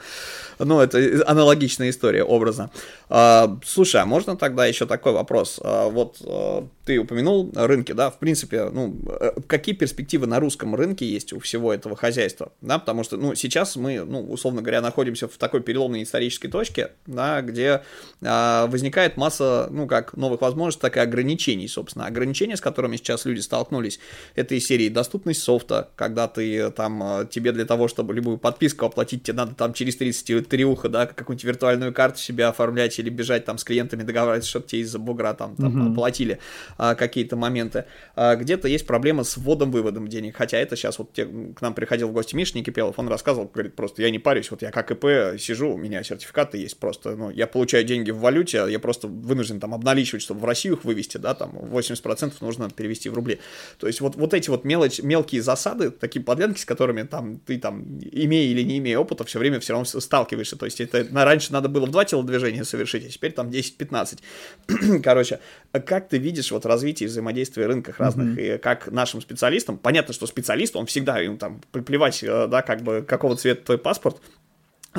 Ну, это аналогичная история, образно. А, слушай, а можно тогда еще такой вопрос? А, вот а, ты упомянул рынки, да, в принципе, ну, э, какие перспективы на русском рынке есть у всего этого хозяйства, да, потому что, ну, сейчас мы, ну, условно говоря, находимся в такой переломной исторической точке, да, где а, возникает масса, ну, как новых возможностей, так и ограничений, собственно. Ограничения, с которыми сейчас люди столкнулись, это из серии доступность софта, когда ты там, тебе для того, чтобы любую подписку оплатить, тебе надо там через 30 веб-3 да, какую-нибудь виртуальную карту себе оформлять или бежать там с клиентами договариваться, чтобы тебе из-за бугра там, там mm-hmm. платили а, какие-то моменты. А, где-то есть проблема с вводом-выводом денег, хотя это сейчас вот те, к нам приходил в гости Миша Никипелов, он рассказывал, говорит, просто я не парюсь, вот я как ИП сижу, у меня сертификаты есть просто, ну, я получаю деньги в валюте, я просто вынужден там обналичивать, чтобы в Россию их вывести, да, там 80% нужно перевести в рубли. То есть вот, вот эти вот мелочь, мелкие засады, такие подлянки, с которыми там ты там, имея или не имея опыта, все время все равно сталкиваешься. То есть это на, раньше надо было в два телодвижения совершить, а теперь там 10-15. *clears throat* Короче, как ты видишь вот развитие взаимодействия рынках разных, mm-hmm. и как нашим специалистам, понятно, что специалист, он всегда, им там плевать, э, да, как бы, какого цвета твой паспорт,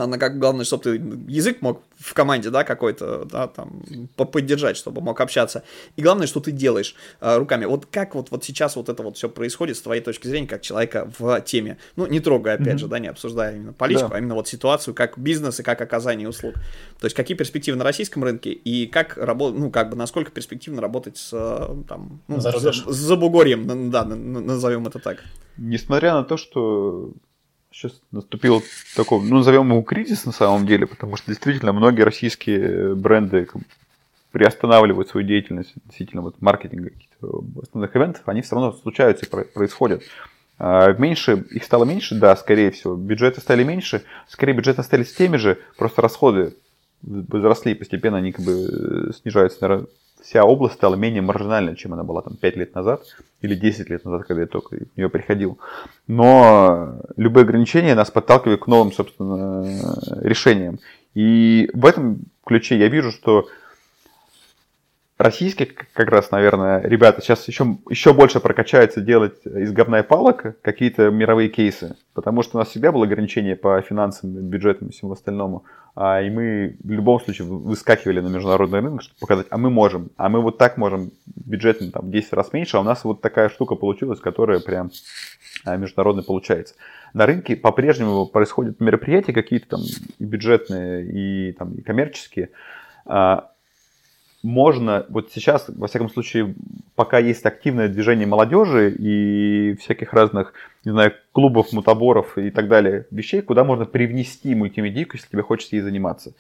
она как главное, чтобы ты язык мог в команде, да, какой-то, да, там, поддержать, чтобы мог общаться. И главное, что ты делаешь э, руками. Вот как вот, вот сейчас вот это вот все происходит с твоей точки зрения, как человека в теме. Ну, не трогая, опять mm-hmm. же, да, не обсуждая именно политику, да. а именно вот ситуацию, как бизнес и как оказание услуг. То есть, какие перспективы на российском рынке и как работать, ну, как бы, насколько перспективно работать с, там, ну, за, с, с Забугорьем, да, назовем это так. Несмотря на то, что сейчас наступил такой, ну, назовем его кризис на самом деле, потому что действительно многие российские бренды приостанавливают свою деятельность относительно вот маркетинга каких-то основных ивентов, они все равно случаются и происходят. А, меньше, их стало меньше, да, скорее всего. Бюджеты стали меньше, скорее бюджеты остались теми же, просто расходы возросли, постепенно они как бы э, снижаются вся область стала менее маржинальной, чем она была там 5 лет назад или 10 лет назад, когда я только в нее приходил. Но любые ограничения нас подталкивают к новым, собственно, решениям. И в этом ключе я вижу, что российские как раз, наверное, ребята сейчас еще, еще больше прокачаются делать из говна и палок какие-то мировые кейсы, потому что у нас всегда было ограничение по финансам, бюджетам и всему остальному, а, и мы в любом случае выскакивали на международный рынок, чтобы показать, а мы можем, а мы вот так можем бюджетно там 10 раз меньше, а у нас вот такая штука получилась, которая прям а, международно получается. На рынке по-прежнему происходят мероприятия какие-то там и бюджетные, и, там, и коммерческие, а, можно, вот сейчас, во всяком случае, пока есть активное движение молодежи и всяких разных, не знаю, клубов, мутаборов и так далее, вещей, куда можно привнести мультимедийку, если тебе хочется ей заниматься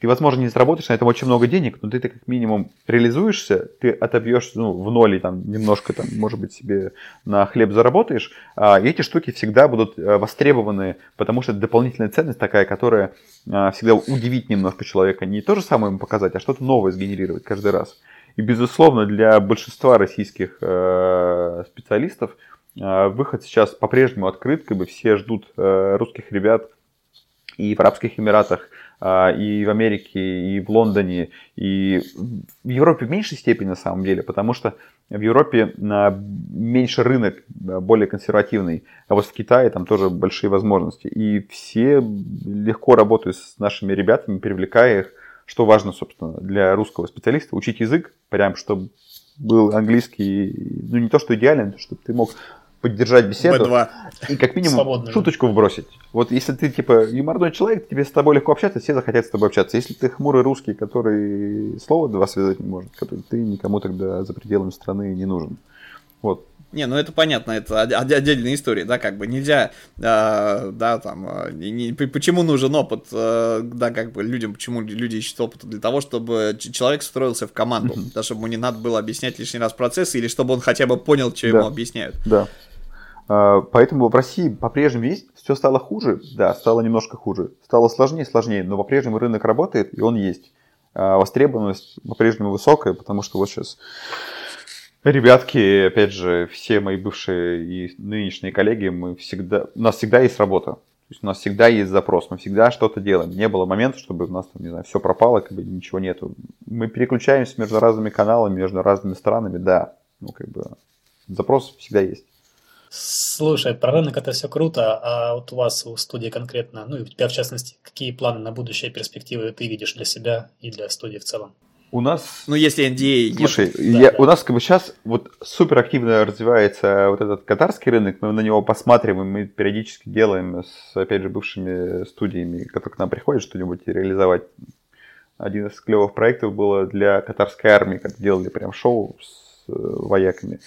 ты, возможно, не заработаешь на этом очень много денег, но ты, ты как минимум реализуешься, ты отобьешь ну, в ноль, там, немножко, там, может быть, себе на хлеб заработаешь, а, и эти штуки всегда будут э, востребованы, потому что это дополнительная ценность такая, которая а, всегда удивит немножко человека, не то же самое ему показать, а что-то новое сгенерировать каждый раз. И, безусловно, для большинства российских э, специалистов э, выход сейчас по-прежнему открыт, как бы все ждут э, русских ребят и в Арабских Эмиратах, и в Америке, и в Лондоне, и в Европе в меньшей степени на самом деле, потому что в Европе меньше рынок, более консервативный, а вот в Китае там тоже большие возможности. И все легко работают с нашими ребятами, привлекая их, что важно, собственно, для русского специалиста, учить язык, прям чтобы был английский, ну не то что идеален, чтобы ты мог поддержать беседу B2. и как минимум Свободно. шуточку вбросить. Вот если ты типа юморной человек, тебе с тобой легко общаться, все захотят с тобой общаться. Если ты хмурый русский, который слово два связать не может, который ты никому тогда за пределами страны не нужен. Вот. Не, ну это понятно, это отдельная история, да, как бы нельзя, э, да, там, э, не, почему нужен опыт, э, да, как бы людям, почему люди ищут опыт для того, чтобы человек строился в команду, да, чтобы ему не надо было объяснять лишний раз процессы, или чтобы он хотя бы понял, что да. ему объясняют. Да. А, поэтому в России по-прежнему есть, все стало хуже, да, стало немножко хуже, стало сложнее, сложнее, но по-прежнему рынок работает, и он есть. А, востребованность по-прежнему высокая, потому что вот сейчас ребятки, опять же, все мои бывшие и нынешние коллеги, мы всегда, у нас всегда есть работа. То есть у нас всегда есть запрос, мы всегда что-то делаем. Не было момента, чтобы у нас там, не знаю, все пропало, как бы ничего нету. Мы переключаемся между разными каналами, между разными странами, да. Ну, как бы запрос всегда есть. Слушай, про рынок это все круто, а вот у вас у студии конкретно, ну и у тебя в частности, какие планы на будущее перспективы ты видишь для себя и для студии в целом? У нас... Ну, если NDA нет. Слушай, да, я, да. у нас как бы сейчас вот супер активно развивается вот этот катарский рынок, мы на него посматриваем, мы периодически делаем с, опять же, бывшими студиями, которые к нам приходят что-нибудь реализовать. Один из клевых проектов было для катарской армии, когда делали прям шоу с э, вояками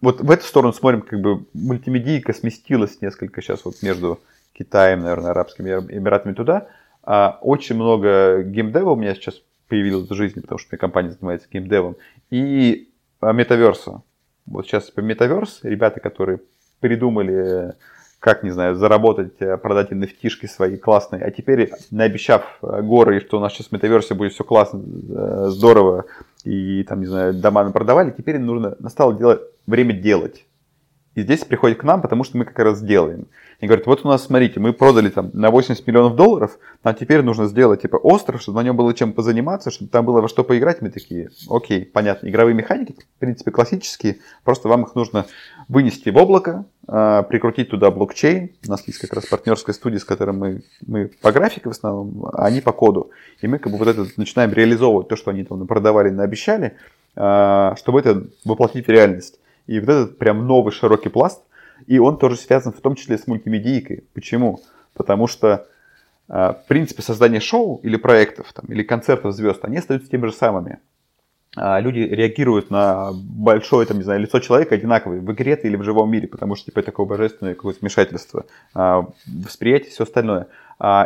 вот в эту сторону смотрим, как бы мультимедийка сместилась несколько сейчас вот между Китаем, наверное, Арабскими Эмиратами туда. А очень много геймдева у меня сейчас появилось в жизни, потому что меня компания занимается геймдевом. И метаверса. Вот сейчас по метаверс ребята, которые придумали как, не знаю, заработать, э, продать nft свои классные, а теперь, наобещав э, горы, что у нас сейчас в метаверсе будет все классно, э, здорово, и там, не знаю, дома продавали, теперь нужно, настало делать, время делать. И здесь приходит к нам, потому что мы как раз делаем. И говорят, вот у нас, смотрите, мы продали там на 80 миллионов долларов, а теперь нужно сделать типа остров, чтобы на нем было чем позаниматься, чтобы там было во что поиграть. Мы такие, окей, понятно, игровые механики, в принципе, классические, просто вам их нужно вынести в облако, а, прикрутить туда блокчейн. У нас есть как раз партнерская студия, с которой мы, мы по графике в основном, а они по коду. И мы как бы вот это начинаем реализовывать, то, что они там продавали, наобещали, а, чтобы это воплотить в реальность. И вот этот прям новый широкий пласт, и он тоже связан в том числе с мультимедийкой. Почему? Потому что а, в принципе создание шоу или проектов, там, или концертов звезд, они остаются теми же самыми. А, люди реагируют на большое, там, не знаю, лицо человека одинаковое в игре или в живом мире, потому что типа, это такое божественное какое-то вмешательство, а, восприятие, все остальное.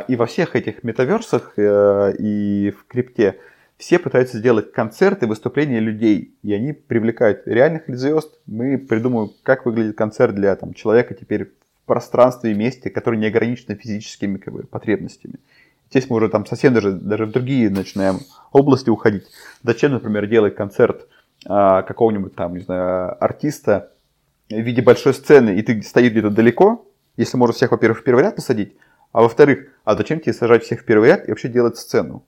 И во всех этих метаверсах э, и в крипте все пытаются сделать концерты, выступления людей, и они привлекают реальных звезд. Мы придумываем, как выглядит концерт для там, человека теперь в пространстве и месте, который не ограничен физическими как бы, потребностями. Здесь мы уже там совсем даже, даже в другие начинаем области уходить. Зачем, например, делать концерт а, какого-нибудь там, не знаю, артиста в виде большой сцены, и ты стоишь где-то далеко, если можно всех, во-первых, в первый ряд посадить, а во-вторых, а зачем тебе сажать всех в первый ряд и вообще делать сцену?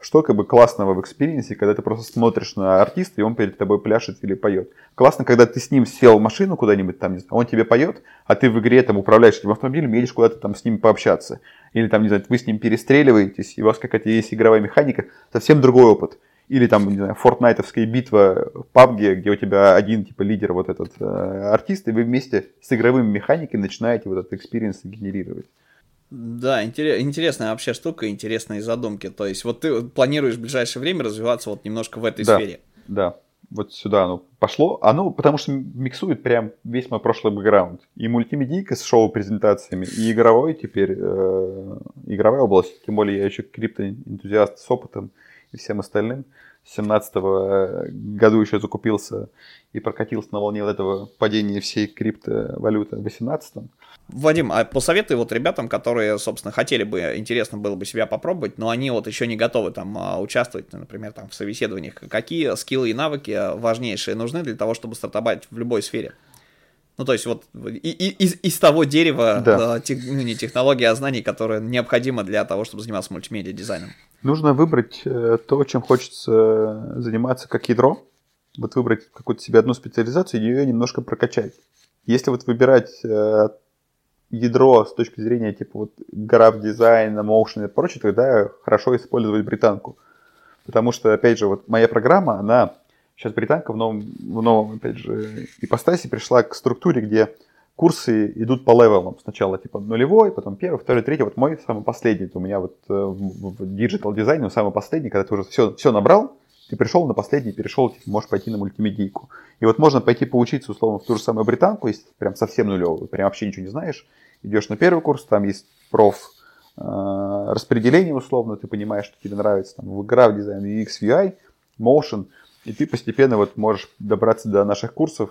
Что как бы классного в experience е, когда ты просто смотришь на артиста, и он перед тобой пляшет или поет. Классно, когда ты с ним сел в машину куда-нибудь там, не знаю, он тебе поет, а ты в игре там управляешь этим автомобилем, едешь куда-то там с ним пообщаться. Или там, не знаю, вы с ним перестреливаетесь, и у вас какая-то есть игровая механика, совсем другой опыт. Или там, не знаю, фортнайтовская битва в PUBG, где у тебя один типа лидер вот этот э, артист, и вы вместе с игровыми механиками начинаете вот этот experience генерировать. Да, интересная вообще штука, интересные задумки. То есть вот ты планируешь в ближайшее время развиваться вот немножко в этой да, сфере. Да, вот сюда оно пошло. Оно потому что миксует прям весь мой прошлый бэкграунд. И мультимедийка с шоу-презентациями, и игровой теперь, э, игровая область. Тем более я еще криптоэнтузиаст с опытом и всем остальным. 17 -го году еще закупился и прокатился на волне этого падения всей криптовалюты в 18 -м. Вадим, а посоветуй вот ребятам, которые, собственно, хотели бы, интересно было бы себя попробовать, но они вот еще не готовы там а, участвовать, например, там в собеседованиях, какие скиллы и навыки важнейшие нужны для того, чтобы стартовать в любой сфере? Ну, то есть вот и, и, из, из того дерева, да. тех, ну, не технологии, а знаний, которые необходимо для того, чтобы заниматься мультимедиа дизайном. Нужно выбрать э, то, чем хочется заниматься как ядро. Вот выбрать какую-то себе одну специализацию и ее немножко прокачать. Если вот выбирать э, ядро с точки зрения типа вот граф дизайна, motion и прочее, тогда хорошо использовать британку. Потому что, опять же, вот моя программа, она сейчас британка в новом, в новом опять же, ипостаси пришла к структуре, где курсы идут по левелам. Сначала типа нулевой, потом первый, второй, третий. Вот мой самый последний. У меня вот э, в digital дизайне самый последний, когда ты уже все, все набрал, ты пришел на последний, перешел, типа, можешь пойти на мультимедийку. И вот можно пойти поучиться, условно, в ту же самую британку, если прям совсем нулевую, прям вообще ничего не знаешь. Идешь на первый курс, там есть проф э, распределение, условно, ты понимаешь, что тебе нравится, там, в игра, в дизайн, UX, UI, motion, и ты постепенно вот можешь добраться до наших курсов,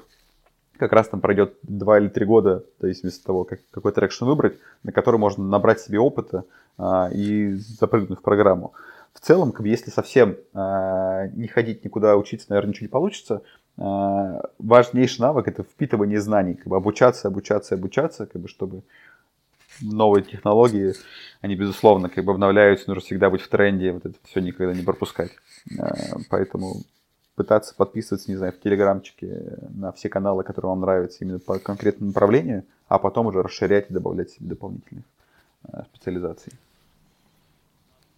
как раз там пройдет 2 или 3 года, то есть вместо того, как, какой трекшн выбрать, на который можно набрать себе опыта а, и запрыгнуть в программу. В целом, как бы, если совсем а, не ходить никуда учиться, наверное, ничего не получится. А, важнейший навык это впитывание знаний, как бы обучаться, обучаться, обучаться, как бы, чтобы новые технологии, они, безусловно, как бы обновляются, нужно всегда быть в тренде, вот это все никогда не пропускать. А, поэтому пытаться подписываться, не знаю, в телеграмчике на все каналы, которые вам нравятся именно по конкретному направлению, а потом уже расширять и добавлять себе дополнительных э, специализаций.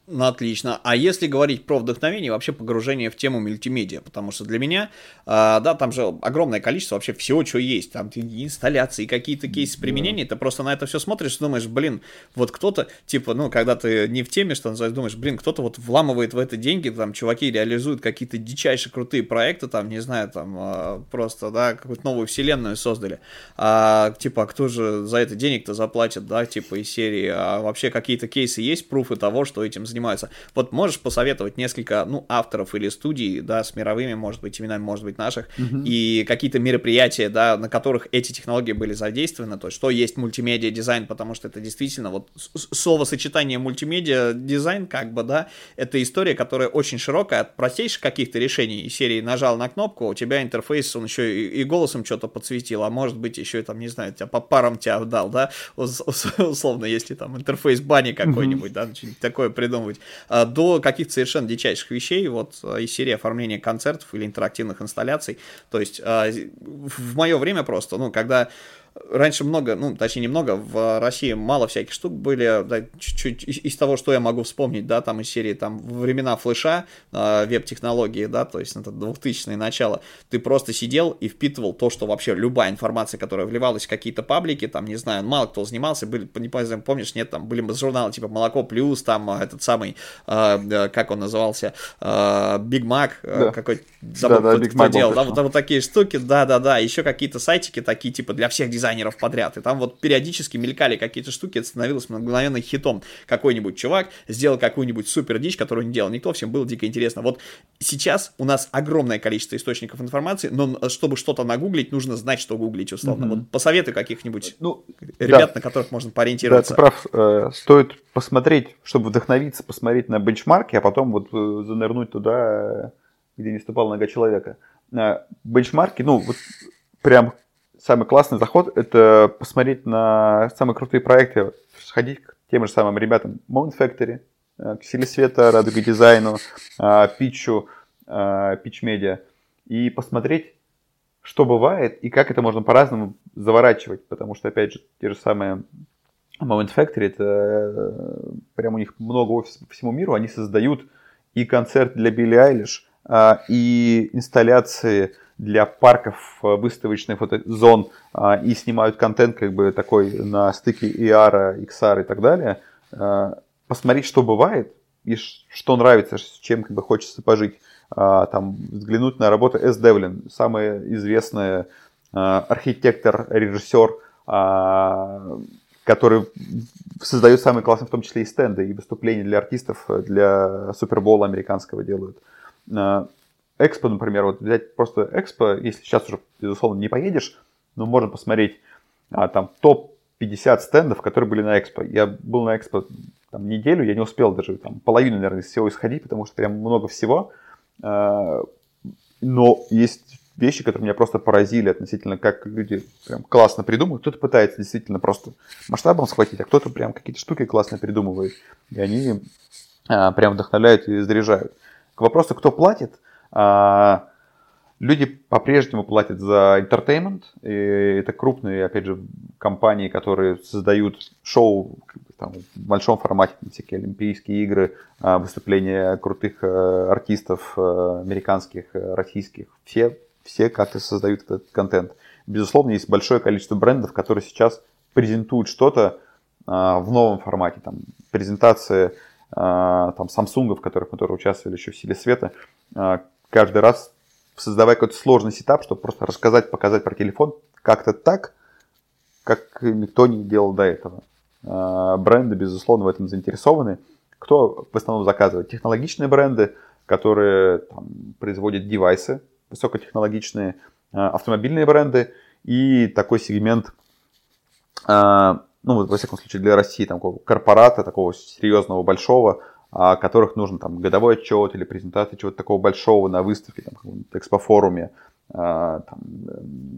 Ну, отлично. А если говорить про вдохновение, вообще погружение в тему мультимедиа, потому что для меня, э, да, там же огромное количество вообще всего, что есть, там инсталляции, какие-то кейсы применения, ты просто на это все смотришь и думаешь, блин, вот кто-то, типа, ну, когда ты не в теме, что называется, думаешь, блин, кто-то вот вламывает в это деньги, там, чуваки реализуют какие-то дичайшие крутые проекты, там, не знаю, там, э, просто, да, какую-то новую вселенную создали, а, типа, а кто же за это денег-то заплатит, да, типа, из серии, а вообще какие-то кейсы есть, пруфы того, что этим занимаются занимаются. Вот можешь посоветовать несколько, ну, авторов или студий, да, с мировыми, может быть, именами, может быть, наших, uh-huh. и какие-то мероприятия, да, на которых эти технологии были задействованы, то есть что есть мультимедиа дизайн, потому что это действительно вот словосочетание мультимедиа дизайн, как бы, да, это история, которая очень широкая, от простейших каких-то решений из серии нажал на кнопку, у тебя интерфейс, он еще и, и голосом что-то подсветил, а может быть еще, там, не знаю, тебя по парам тебя дал, да, условно, если там интерфейс бани какой-нибудь, да, что-нибудь такое придумать придумывать, а, до каких-то совершенно дичайших вещей, вот а, из серии оформления концертов или интерактивных инсталляций. То есть а, в мое время просто, ну, когда раньше много, ну, точнее, немного, в России мало всяких штук были, да, чуть-чуть из, из того, что я могу вспомнить, да, там из серии, там, времена флеша, э, веб-технологии, да, то есть это 2000-е начало, ты просто сидел и впитывал то, что вообще любая информация, которая вливалась в какие-то паблики, там, не знаю, мало кто занимался, были, не помню, помнишь, нет, там были журналы типа «Молоко плюс», там, этот самый, э, как он назывался, Биг э, Мак, да. какой забыл, да, да, кто, кто делал, да, вот, вот такие штуки, да-да-да, еще какие-то сайтики такие, типа, для всех дизайнеров, дизайнеров подряд. И там вот периодически мелькали какие-то штуки, это становилось мгновенно хитом. Какой-нибудь чувак сделал какую-нибудь супер дичь, которую не делал никто, всем было дико интересно. Вот сейчас у нас огромное количество источников информации, но чтобы что-то нагуглить, нужно знать, что гуглить, условно. Mm-hmm. Вот посоветуй каких-нибудь ну, ребят, да. на которых можно поориентироваться. Да, ты прав. Э, стоит посмотреть, чтобы вдохновиться, посмотреть на бенчмарки, а потом вот э, занырнуть туда, где не ступала нога человека. Бенчмарки, ну, вот прям самый классный заход – это посмотреть на самые крутые проекты, сходить к тем же самым ребятам Moment Factory, э, к Силе Света, Радуга Дизайну, э, Питчу, э, Pitch Media, и посмотреть, что бывает и как это можно по-разному заворачивать, потому что, опять же, те же самые Moment Factory, это прям у них много офисов по всему миру, они создают и концерт для Билли Айлиш, и инсталляции для парков э, выставочных вот зон а, и снимают контент как бы такой на стыке ER, XR и так далее, а, посмотреть, что бывает и что нравится, чем как бы хочется пожить. А, там взглянуть на работу С. Девлин, самый известный архитектор, режиссер, который создает самые классные, в том числе и стенды, и выступления для артистов, для Супербола американского делают. Экспо, например, вот взять просто Экспо, если сейчас уже, безусловно, не поедешь, но можно посмотреть а, там топ-50 стендов, которые были на Экспо. Я был на Экспо там, неделю, я не успел даже там половину, наверное, из всего исходить, потому что прям много всего. А, но есть вещи, которые меня просто поразили относительно, как люди прям классно придумывают. Кто-то пытается действительно просто масштабом схватить, а кто-то прям какие-то штуки классно придумывает. И они а, прям вдохновляют и заряжают. К вопросу, кто платит – люди по-прежнему платят за entertainment. И это крупные, опять же, компании, которые создают шоу там, в большом формате, там, всякие Олимпийские игры, а, выступления крутых э, артистов э, американских, э, российских. Все, все как-то создают этот контент. Безусловно, есть большое количество брендов, которые сейчас презентуют что-то а, в новом формате. Там, презентация там, Samsung, в которых мы тоже участвовали еще в силе света, каждый раз создавая какой-то сложный сетап, чтобы просто рассказать, показать про телефон как-то так, как никто не делал до этого. А, бренды, безусловно, в этом заинтересованы. Кто в основном заказывает? Технологичные бренды, которые там, производят девайсы высокотехнологичные, а, автомобильные бренды и такой сегмент, а, ну, во всяком случае, для России, там, корпората, такого серьезного, большого, которых нужно там годовой отчет или презентация чего-то такого большого на выставке, там, экспофоруме, а, там,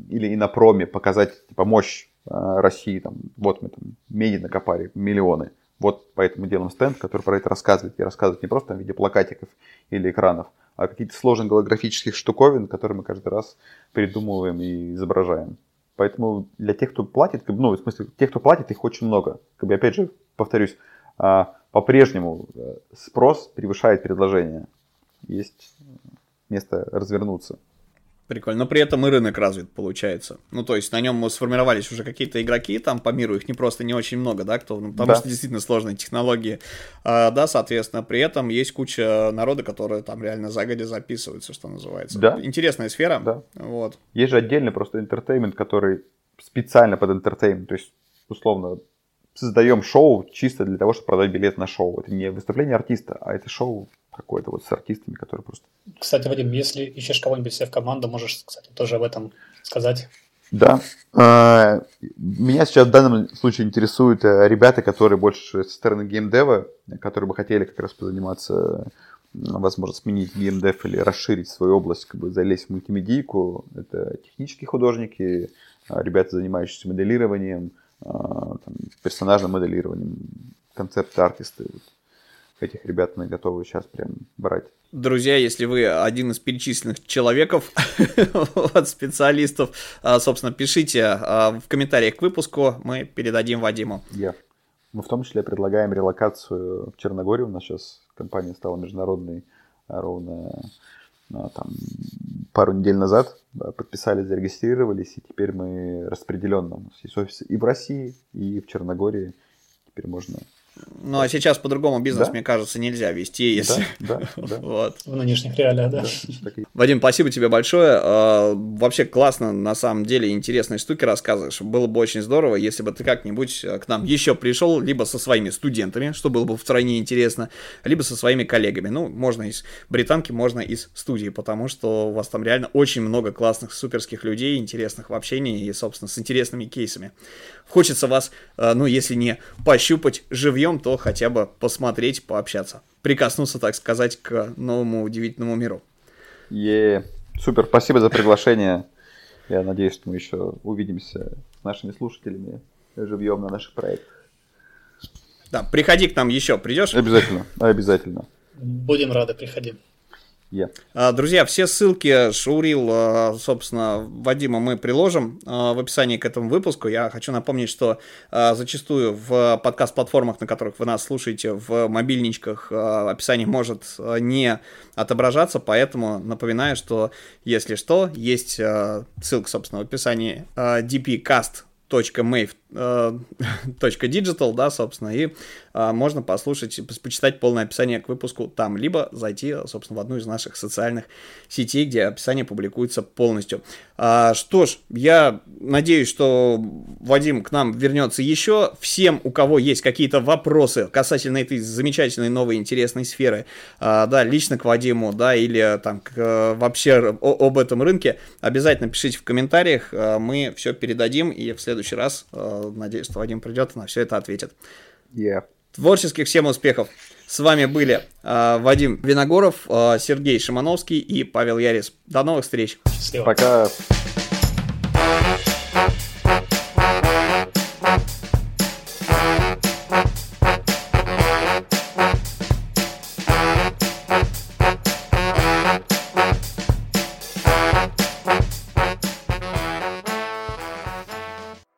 или и на проме показать типа, мощь а, России, там, вот мы там меди накопали, миллионы. Вот поэтому делаем стенд, который про это рассказывает. И рассказывает не просто в виде плакатиков или экранов, а какие-то сложных голографических штуковин, которые мы каждый раз придумываем и изображаем. Поэтому для тех, кто платит, ну, в смысле, тех, кто платит, их очень много. Как бы, опять же, повторюсь, а, по-прежнему э, спрос превышает предложение. Есть место развернуться. Прикольно. Но при этом и рынок развит, получается. Ну, то есть на нем сформировались уже какие-то игроки там по миру, их не просто не очень много, да, кто, ну, потому да. что действительно сложные технологии. А, да, соответственно, при этом есть куча народа, которые там реально загодя записываются, что называется. Да. Интересная сфера. Да. Вот. Есть же отдельный просто entertainment, который специально под entertainment, то есть, условно, создаем шоу чисто для того, чтобы продать билет на шоу. Это не выступление артиста, а это шоу какое-то вот с артистами, которые просто... Кстати, Вадим, если ищешь кого-нибудь себе в команду, можешь, кстати, тоже об этом сказать. Да. А, меня сейчас в данном случае интересуют э, ребята, которые больше со стороны геймдева, которые бы хотели как раз позаниматься, возможно, сменить геймдев или расширить свою область, как бы залезть в мультимедийку. Это технические художники, а, ребята, занимающиеся моделированием, там, персонажным моделированием, концепт-артисты. Вот этих ребят мы готовы сейчас прям брать. Друзья, если вы один из перечисленных человеков, *laughs* от специалистов, а, собственно, пишите а, в комментариях к выпуску, мы передадим Вадиму. Yeah. Мы в том числе предлагаем релокацию в Черногорию. У нас сейчас компания стала международной ровно там, пару недель назад. Подписали, зарегистрировались, и теперь мы распределенно. Есть офисы и в России, и в Черногории. Теперь можно ну, а сейчас по-другому бизнес, да? мне кажется, нельзя вести, если... Да, да, *laughs* да. вот. В нынешних реалиях, да. да Вадим, спасибо тебе большое. А, вообще классно, на самом деле, интересные штуки рассказываешь. Было бы очень здорово, если бы ты как-нибудь э, к нам еще пришел, либо со своими студентами, что было бы втройне интересно, либо со своими коллегами. Ну, можно из британки, можно из студии, потому что у вас там реально очень много классных, суперских людей, интересных в общении и, собственно, с интересными кейсами. Хочется вас, э, ну, если не пощупать живьем, то хотя бы посмотреть, пообщаться. Прикоснуться, так сказать, к новому удивительному миру. Е, супер, спасибо за приглашение. Я надеюсь, что мы еще увидимся с нашими слушателями живьем на наших проектах. Да, приходи к нам еще, придешь? Обязательно, обязательно. Будем рады, приходи. Yeah. А, друзья, все ссылки Шаурил, а, собственно, Вадима мы приложим а, в описании к этому выпуску. Я хочу напомнить, что зачастую в подкаст-платформах, на которых вы нас слушаете, в мобильничках описание может не отображаться, поэтому напоминаю, что если что, есть ссылка, собственно, в описании dpcast *laughs* .mave .digital, да, собственно, и а, можно послушать, почитать полное описание к выпуску там, либо зайти, собственно, в одну из наших социальных сетей, где описание публикуется полностью. А, что ж, я надеюсь, что Вадим к нам вернется еще. Всем, у кого есть какие-то вопросы касательно этой замечательной новой интересной сферы, а, да, лично к Вадиму, да, или там к, вообще о, об этом рынке, обязательно пишите в комментариях, а, мы все передадим, и в следующий раз а, Надеюсь, что Вадим придет и на все это ответит. Yeah. Творческих всем успехов. С вами были э, Вадим Виногоров, э, Сергей Шимановский и Павел Ярис. До новых встреч. Счастливо. Пока.